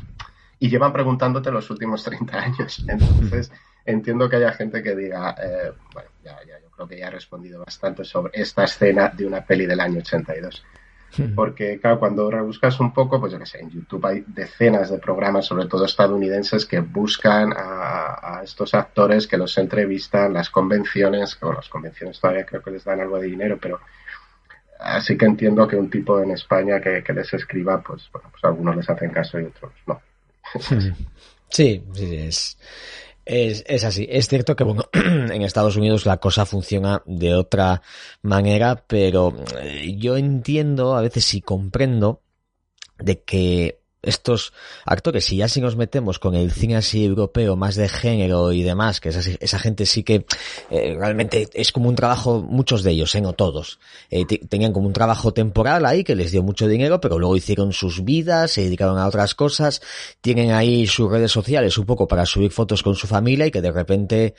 y llevan preguntándote los últimos 30 años. Entonces, entiendo que haya gente que diga, eh, bueno, ya, ya, yo creo que ya he respondido bastante sobre esta escena de una peli del año 82. Porque, claro, cuando rebuscas un poco, pues yo qué sé, en YouTube hay decenas de programas, sobre todo estadounidenses, que buscan a, estos actores, que los entrevistan, las convenciones, o las convenciones todavía creo que les dan algo de dinero, pero así que entiendo que un tipo en España que, les escriba, pues, bueno, pues algunos les hacen caso y otros no. Sí, sí, es, es, es, así. Es cierto que, bueno, en Estados Unidos la cosa funciona de otra manera, pero eh, yo entiendo, a veces sí comprendo, de que estos actores, si ya si nos metemos con el cine así europeo, más de género y demás, que esa, esa gente sí que eh, realmente es como un trabajo, muchos de ellos, eh, no todos, eh, tenían como un trabajo temporal ahí que les dio mucho dinero, pero luego hicieron sus vidas, se dedicaron a otras cosas, tienen ahí sus redes sociales un poco para subir fotos con su familia y que de repente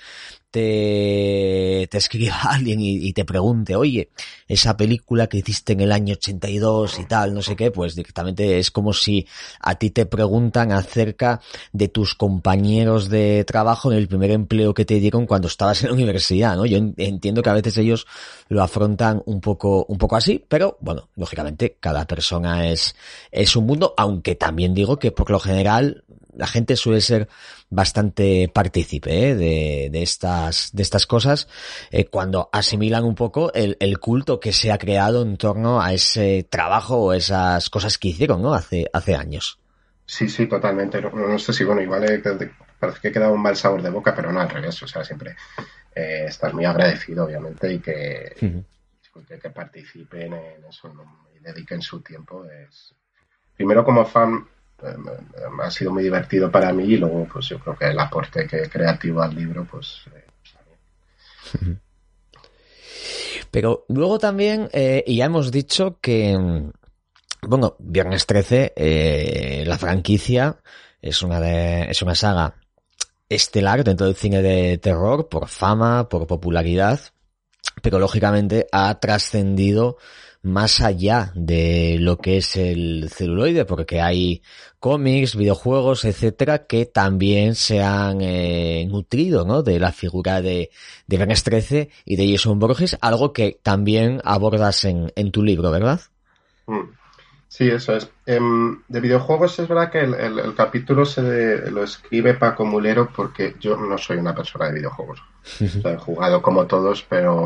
te, escriba alguien y, te pregunte, oye, esa película que hiciste en el año 82 y tal, no sé qué, pues directamente es como si a ti te preguntan acerca de tus compañeros de trabajo en el primer empleo que te dieron cuando estabas en la universidad, ¿no? Yo entiendo que a veces ellos lo afrontan un poco, un poco así, pero bueno, lógicamente cada persona es, es un mundo, aunque también digo que por lo general la gente suele ser bastante partícipe ¿eh? de, de, estas, de estas cosas eh, cuando asimilan un poco el, el, culto que se ha creado en torno a ese trabajo o esas cosas que hicieron ¿no? hace, hace años. Sí, sí, totalmente. No, sé si, bueno, igual eh, parece que queda un mal sabor de boca, pero no al revés. O sea, siempre estás muy agradecido, obviamente, y que, que, participen en eso y dediquen su tiempo. Es... Primero, como fan, ha sido muy divertido para mí y luego pues yo creo que el aporte que creativo al libro pues, eh, pues Pero luego también, eh, y ya hemos dicho que, bueno, Viernes 13, eh, la franquicia es una, de, es una saga estelar dentro del cine de terror por fama, por popularidad, pero lógicamente ha trascendido más allá de lo que es el celuloide, porque hay cómics, videojuegos, etcétera, que también se han eh, nutrido, ¿no? De la figura de, de Ben 13 y de Jason Borges, algo que también abordas en, en tu libro, ¿verdad? Mm. Sí, eso es. Em, de videojuegos es verdad que el, capítulo se lo escribe Paco Mulero porque yo no soy una persona de videojuegos. he jugado como todos, pero,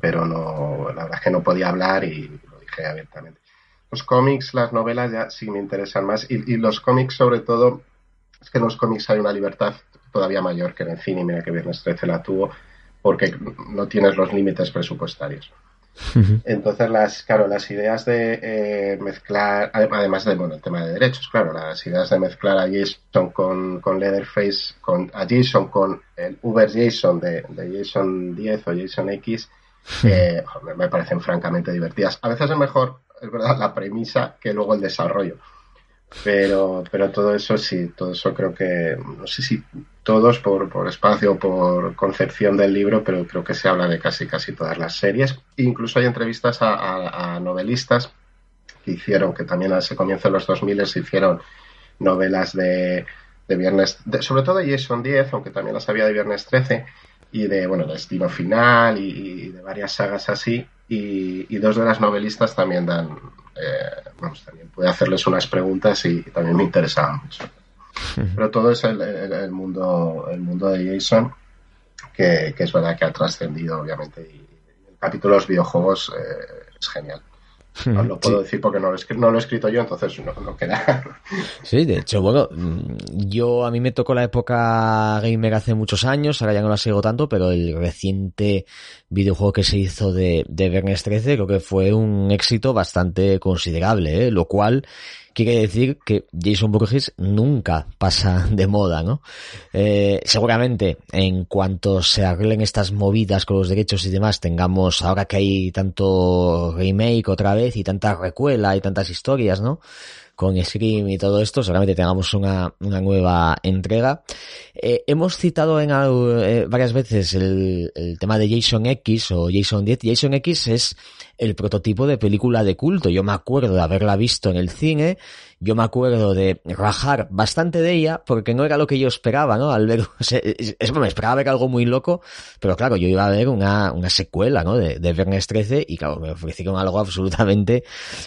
pero no, la verdad es que no podía hablar y lo dije abiertamente. Los cómics, las novelas ya sí me interesan más y, los cómics sobre todo, es que en los cómics hay una libertad todavía mayor que en el cine, mira que Viernes 13 la tuvo, porque no tienes los límites presupuestarios. Entonces, las, claro, las ideas de eh, mezclar, además de, bueno, el tema de derechos, claro, las ideas de mezclar a Jason con, con Leatherface, con, a Jason con el Uber Jason de, de Jason 10 o Jason X, eh, me, parecen francamente divertidas. A veces es mejor, es verdad, la premisa que luego el desarrollo. Pero, pero todo eso sí, todo eso creo que, no sé si todos por, por espacio, por concepción del libro, pero creo que se habla de casi casi todas las series. Incluso hay entrevistas a, novelistas que hicieron, que también se comienzo en los 2000 se hicieron novelas de, de Viernes, sobre todo de Jason 10, aunque también las había de Viernes 13, y de, bueno, Destino Final y, de varias sagas así. Y, y, dos de las novelistas también dan, eh, vamos, también puede hacerles unas preguntas y, también me interesaba mucho. Pero todo es el, mundo, el mundo de Jason, que, es verdad que ha trascendido, obviamente, y el capítulo de los videojuegos eh, es genial. No lo puedo decir porque no lo, he escrito yo, entonces no, no queda. Sí, de hecho, bueno, mm, yo a mí me tocó la época gamer hace muchos años, ahora ya no la sigo tanto, pero el reciente videojuego que se hizo de, de Viernes 13 creo que fue un éxito bastante considerable, ¿eh? lo cual quiere decir que Jason Burgess nunca pasa de moda, ¿no? Eh, seguramente en cuanto se arreglen estas movidas con los derechos y demás, tengamos, ahora que hay tanto remake otra vez y tanta recuela y tantas historias, ¿no? Con Scream y todo esto, seguramente tengamos una, una nueva entrega. Eh, hemos citado en eh, varias veces el, el, tema de Jason X o Jason 10. Jason X es el prototipo de película de culto. Yo me acuerdo de haberla visto en el cine, yo me acuerdo de rajar bastante de ella porque no era lo que yo esperaba, ¿no? Al ver, es, me esperaba ver algo muy loco, pero claro, yo iba a ver una, una secuela, ¿no? De, de Viernes 13 y claro, me ofrecieron algo absolutamente,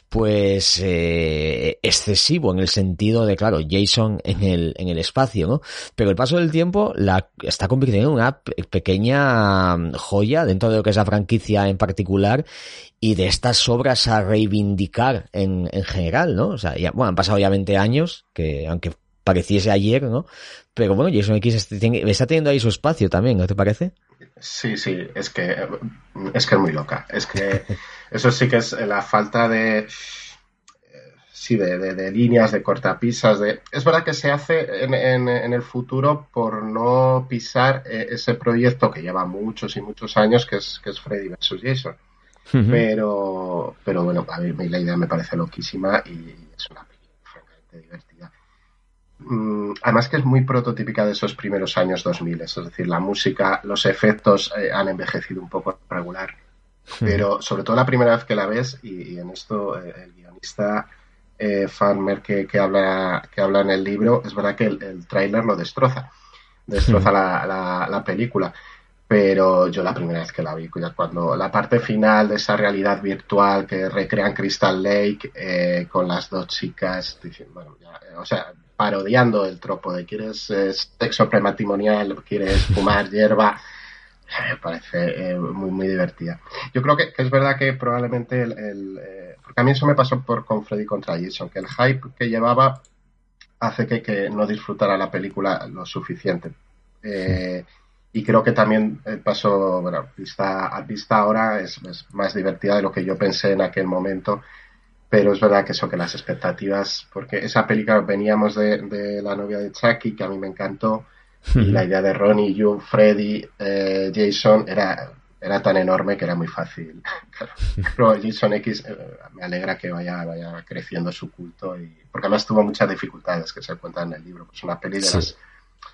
pues, eh, excesivo en el sentido de, claro, Jason en el, en el espacio, ¿no? Pero el paso del tiempo la está convirtiendo en una pequeña joya dentro de lo que es la franquicia en particular y de estas obras a reivindicar en, en general, ¿no? O sea, ya, bueno, han pasado ya 20 años, que aunque pareciese ayer, ¿no? Pero bueno, Jason X está teniendo ahí su espacio también, ¿no te parece? Sí, sí, es que es que es muy loca. Es que eso sí que es la falta de sí, de, de, líneas, de cortapisas, de... Es verdad que se hace en, en, en el futuro por no pisar eh, ese proyecto que lleva muchos y muchos años, que es, que es Freddy vs. Jason pero, pero bueno, a mí la idea me parece loquísima y es una película francamente divertida. Mm, además que es muy prototípica de esos primeros años 2000, es decir, la música, los efectos eh, han envejecido un poco regular, pero sobre todo la primera vez que la ves, y, en esto eh, el guionista eh, Farmer que, habla, que habla en el libro, es verdad que el, el tráiler lo destroza, destroza la, la, película pero yo la primera vez que la vi, cuando la parte final de esa realidad virtual que recrean Crystal Lake eh, con las dos chicas, bueno, o sea, parodiando el tropo de quieres eh, sexo prematrimonial, quieres fumar hierba, me parece eh, muy, muy divertida. Yo creo que, es verdad que probablemente el, a mí eso me pasó por con Freddy contra Jason, que el hype que llevaba hace que, que no disfrutara la película lo suficiente. Eh, y creo que también paso, bueno, vista, vista ahora es, más divertida de lo que yo pensé en aquel momento, pero es verdad que eso, que las expectativas, porque esa película veníamos de, la novia de Chucky, que a mí me encantó, y la idea de Ronnie, Yu, Freddy, eh, Jason era, era tan enorme que era muy fácil. Pero Jason X eh, me alegra que vaya, vaya creciendo su culto, y, porque además tuvo muchas dificultades que se cuentan en el libro, pues una peli de las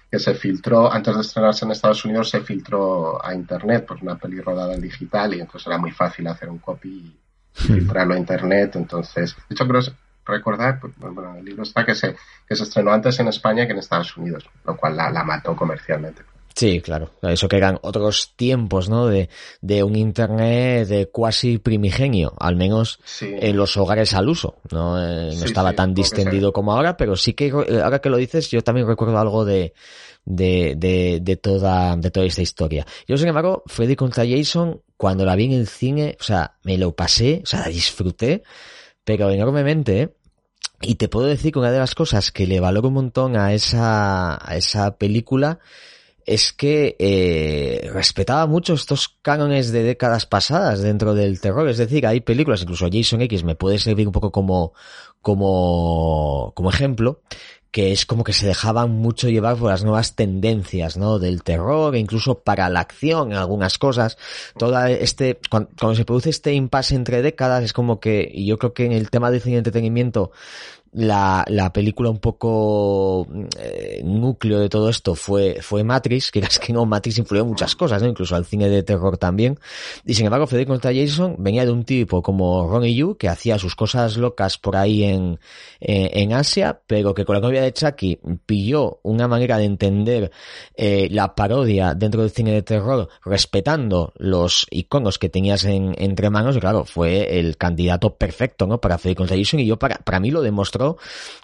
que se filtró, antes de estrenarse en Estados Unidos, se filtró a Internet, pues una peli rodada en digital y entonces era muy fácil hacer un copy y filtrarlo a Internet. Entonces, de hecho, creo recordar, pues, bueno, el libro está que se, que se estrenó antes en España que en Estados Unidos, lo cual la, la mató comercialmente. Sí, claro. Eso que eran otros tiempos, ¿no? De, de un Internet de cuasi primigenio, al menos en los hogares al uso. No, eh, no estaba tan distendido como ahora, pero sí que ahora que lo dices, yo también recuerdo algo de, de, de, de toda, de toda esta historia. Yo, sin embargo, Freddy contra Jason, cuando la vi en el cine, o sea, me lo pasé, o sea, la disfruté, pero enormemente, ¿eh? Y te puedo decir que una de las cosas que le valoro un montón a esa, a esa película es que eh, respetaba mucho estos cánones de décadas pasadas dentro del terror. Es decir, hay películas, incluso Jason X me puede servir un poco como, como, como ejemplo, que es como que se dejaban mucho llevar por las nuevas tendencias, ¿no? Del terror, e incluso para la acción en algunas cosas. Toda este, cuando, cuando, se produce este impasse entre décadas, es como que, y yo creo que en el tema de cine y entretenimiento, la, la película un poco eh, núcleo de todo esto fue, fue Matrix, que es que no, Matrix influyó en muchas cosas, ¿no? Incluso al cine de terror también. Y sin embargo, Freddy contra Jason venía de un tipo como Ronnie Yu, que hacía sus cosas locas por ahí en, en, Asia, pero que con la novia de Chucky pilló una manera de entender eh, la parodia dentro del cine de terror, respetando los iconos que tenías en, entre manos, y claro, fue el candidato perfecto, ¿no? Para Freddy contra Jason, y yo para, para mí lo demostró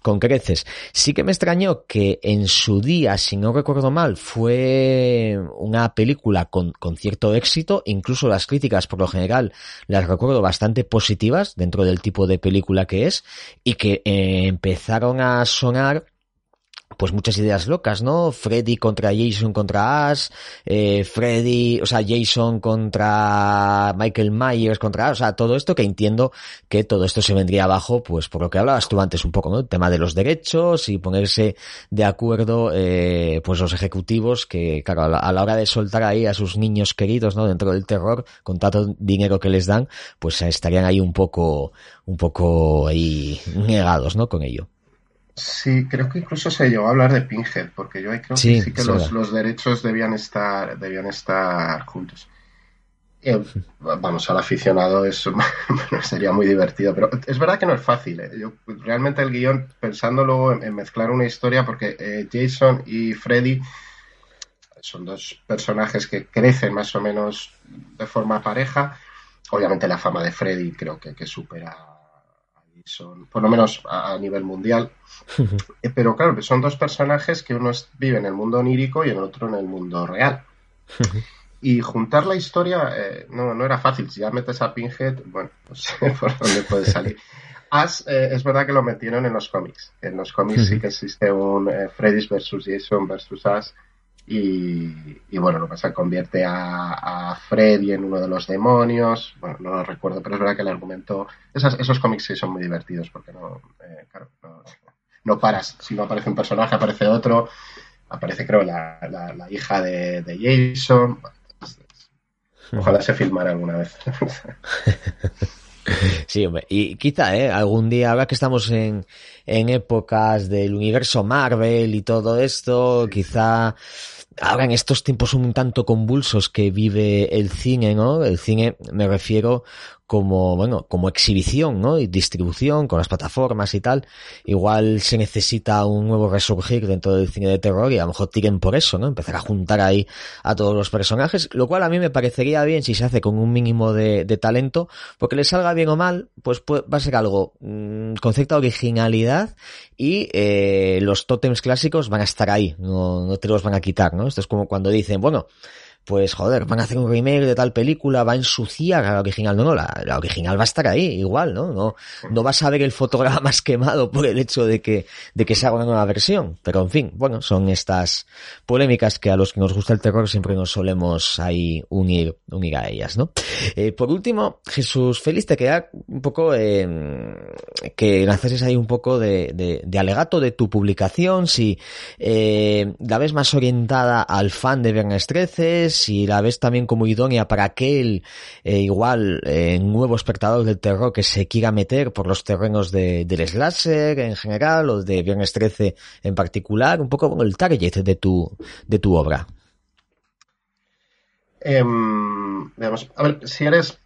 con creces. Sí que me extrañó que en su día, si no recuerdo mal, fue una película con, cierto éxito, incluso las críticas por lo general las recuerdo bastante positivas dentro del tipo de película que es, y que eh, empezaron a sonar pues muchas ideas locas, ¿no? Freddy contra Jason contra Ash, eh, Freddy, o sea, Jason contra Michael Myers contra Ash, o sea, todo esto que entiendo que todo esto se vendría abajo, pues por lo que hablabas tú antes un poco, ¿no? El tema de los derechos y ponerse de acuerdo, eh, pues los ejecutivos que, claro, a la, hora de soltar ahí a sus niños queridos, ¿no? Dentro del terror, con tanto dinero que les dan, pues estarían ahí un poco, un poco ahí negados, ¿no? Con ello. Sí, creo que incluso se llegó a hablar de Pinhead, porque yo creo que sí que los, derechos debían estar, debían estar juntos. Eh, vamos, al aficionado eso sería muy divertido, pero es verdad que no es fácil. ¿eh? Yo, realmente el guion, pensándolo en, mezclar una historia, porque eh, Jason y Freddy son dos personajes que crecen más o menos de forma pareja. Obviamente la fama de Freddy creo que, que supera son, por lo menos a, nivel mundial. Eh, pero claro, son dos personajes que uno vive en el mundo onírico y el otro en el mundo real. Y juntar la historia eh, no, no era fácil. Si ya metes a Pinhead, bueno, no sé por dónde puede salir. As eh, es verdad que lo metieron en los cómics. En los cómics sí que existe un Freddy's versus Jason versus As y, bueno, lo que pasa convierte a, Freddy en uno de los demonios. Bueno, no lo recuerdo, pero es verdad que el argumento. esos cómics sí son muy divertidos porque no, eh, claro, no, paras. Si no aparece un personaje, aparece otro. Aparece, creo, la, la, hija de, de Jason. Ojalá se filmara alguna vez. Sí, hombre, y quizá, ¿eh? Algún día, ahora que estamos en, en épocas del universo Marvel y todo esto, quizá ahora en estos tiempos un tanto convulsos que vive el cine, ¿no? El cine, me refiero como, bueno, como exhibición, ¿no? Y distribución con las plataformas y tal. Igual se necesita un nuevo resurgir dentro del cine de terror y a lo mejor tiren por eso, ¿no? Empezar a juntar ahí a todos los personajes, lo cual a mí me parecería bien si se hace con un mínimo de, talento, porque le salga bien o mal, pues, va a ser algo mmm, con cierta originalidad y eh, los tótems clásicos van a estar ahí, no, no te los van a quitar, ¿no? Esto es como cuando dicen, bueno, pues joder, van a hacer un remake de tal película, va a ensuciar a la original. No, no, la, la, original va a estar ahí, igual, ¿no? No, no vas a ver el fotograma más quemado por el hecho de que, de que se haga una nueva versión. Pero en fin, bueno, son estas polémicas que a los que nos gusta el terror siempre nos solemos ahí unir, unir a ellas, ¿no? Eh, por último, Jesús Félix, te queda un poco, eh, que lanzases ahí un poco de, de, de, alegato de tu publicación, si eh, la ves más orientada al fan de Viernes 13, si la ves también como idónea para aquel eh, igual eh, nuevo espectador del terror que se quiera meter por los terrenos de, del slasher en general o de Viernes 13 en particular, un poco el target de tu, de tu obra. Eh, a ver, si eres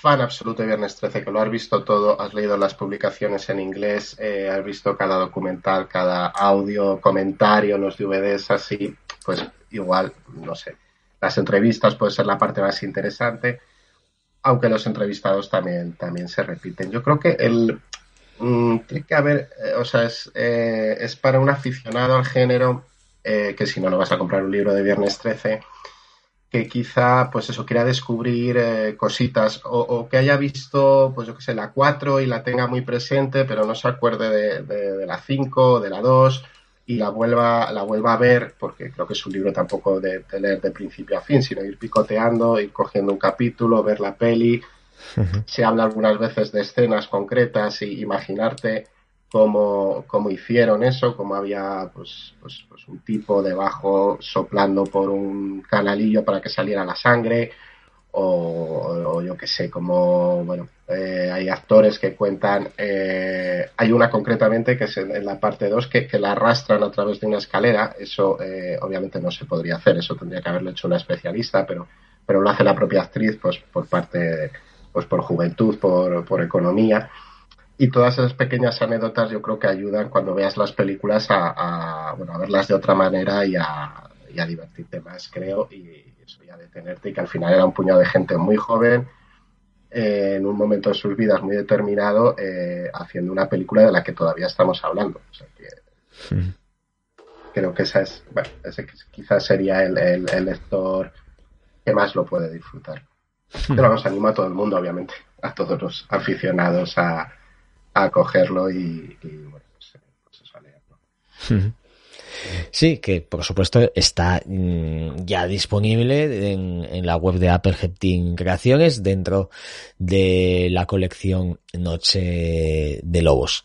fan absoluto de Viernes 13, que lo has visto todo, has leído las publicaciones en inglés, eh, has visto cada documental, cada audio, comentario, los DVDs, así, pues igual, no sé, las entrevistas puede ser la parte más interesante, aunque los entrevistados también, también se repiten. Yo creo que el mm, tiene que haber, eh, o sea, es, eh, es, para un aficionado al género eh, que si no, no vas a comprar un libro de Viernes 13 que quizá, pues eso, quiera descubrir eh, cositas o, o, que haya visto, pues yo qué sé, la 4 y la tenga muy presente, pero no se acuerde de, de, de la 5 de la 2 y la vuelva, la vuelva a ver, porque creo que es un libro tampoco de, de, leer de principio a fin, sino ir picoteando, ir cogiendo un capítulo, ver la peli. Uh -huh. Se habla algunas veces de escenas concretas y imaginarte cómo, cómo hicieron eso, cómo había pues, pues, pues, un tipo debajo soplando por un canalillo para que saliera la sangre, o, yo qué sé, como, bueno, eh, hay actores que cuentan, eh, hay una concretamente que es en, la parte 2 que, que, la arrastran a través de una escalera, eso eh, obviamente no se podría hacer, eso tendría que haberlo hecho una especialista, pero, pero lo hace la propia actriz pues por parte, pues por juventud, por, por economía. Y todas esas pequeñas anécdotas yo creo que ayudan cuando veas las películas a, a, bueno, a verlas de otra manera y a, y a divertirte más, creo, y eso, y a detenerte, y que al final era un puñado de gente muy joven, eh, en un momento de sus vidas muy determinado, eh, haciendo una película de la que todavía estamos hablando. O sea que, mm. Creo que esa es, bueno, ese quizás sería el, el, el, lector que más lo puede disfrutar. Mm. Pero vamos, animo a todo el mundo, obviamente, a todos los aficionados a, a cogerlo y, y bueno, pues, pues eso, a leerlo. Mm. Sí, que por supuesto está mmm, ya disponible en, en, la web de Apple Team Creaciones dentro de la colección Noche de Lobos.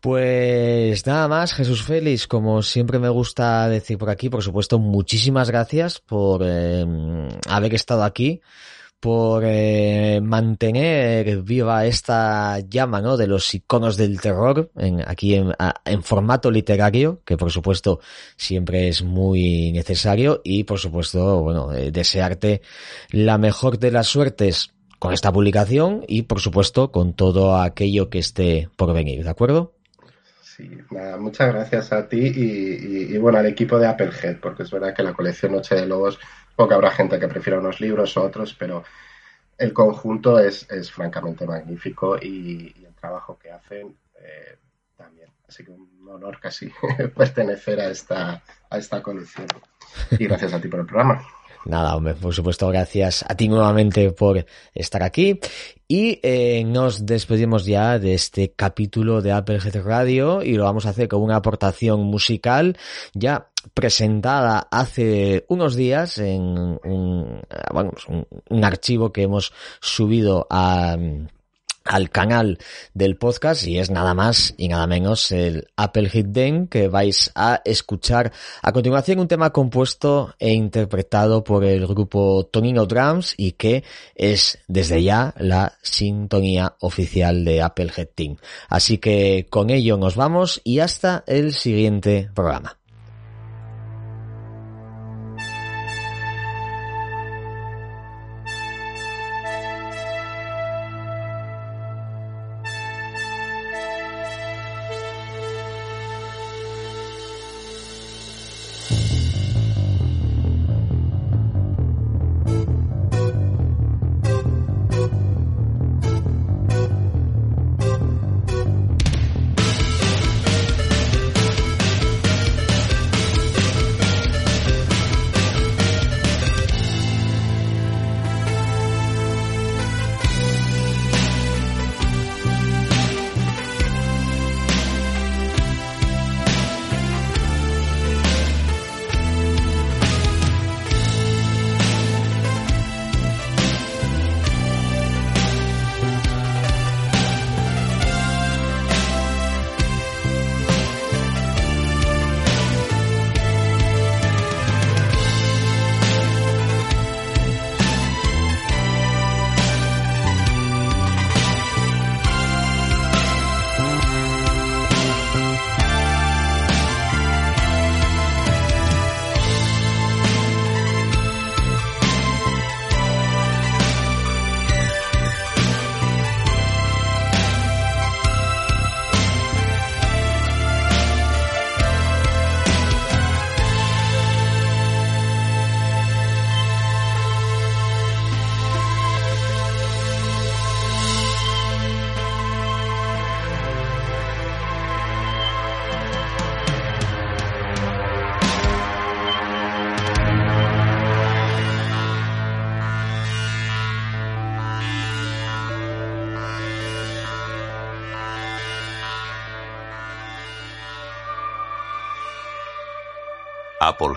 Pues nada más, Jesús Félix, como siempre me gusta decir por aquí, por supuesto, muchísimas gracias por eh, haber estado aquí por eh, mantener viva esta llama de los iconos del terror en, aquí en, formato literario, que por supuesto siempre es muy necesario y por supuesto, bueno, eh, desearte la mejor de las suertes con esta publicación y por supuesto con todo aquello que esté por venir, ¿de acuerdo? Sí, nada, muchas gracias a ti y, y, bueno, al equipo de Applehead, porque es verdad que la colección Noche de Lobos porque habrá gente que prefiera unos libros o otros, pero el conjunto es, francamente magnífico y, el trabajo que hacen eh, también. Así que un honor casi pertenecer a esta, a esta colección. Y gracias a ti por el programa. Nada, hombre, por supuesto, gracias a ti nuevamente por estar aquí. Y eh, nos despedimos ya de este capítulo de Apple GT Radio y lo vamos a hacer con una aportación musical ya presentada hace unos días en un, bueno, un, archivo que hemos subido al canal del podcast y es nada más y nada menos el Apple Hit Den que vais a escuchar a continuación un tema compuesto e interpretado por el grupo Tonino Drums y que es desde ya la sintonía oficial de Apple Hit Team. Así que con ello nos vamos y hasta el siguiente programa.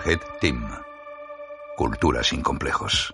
Applehead Team. Cultura sin complejos.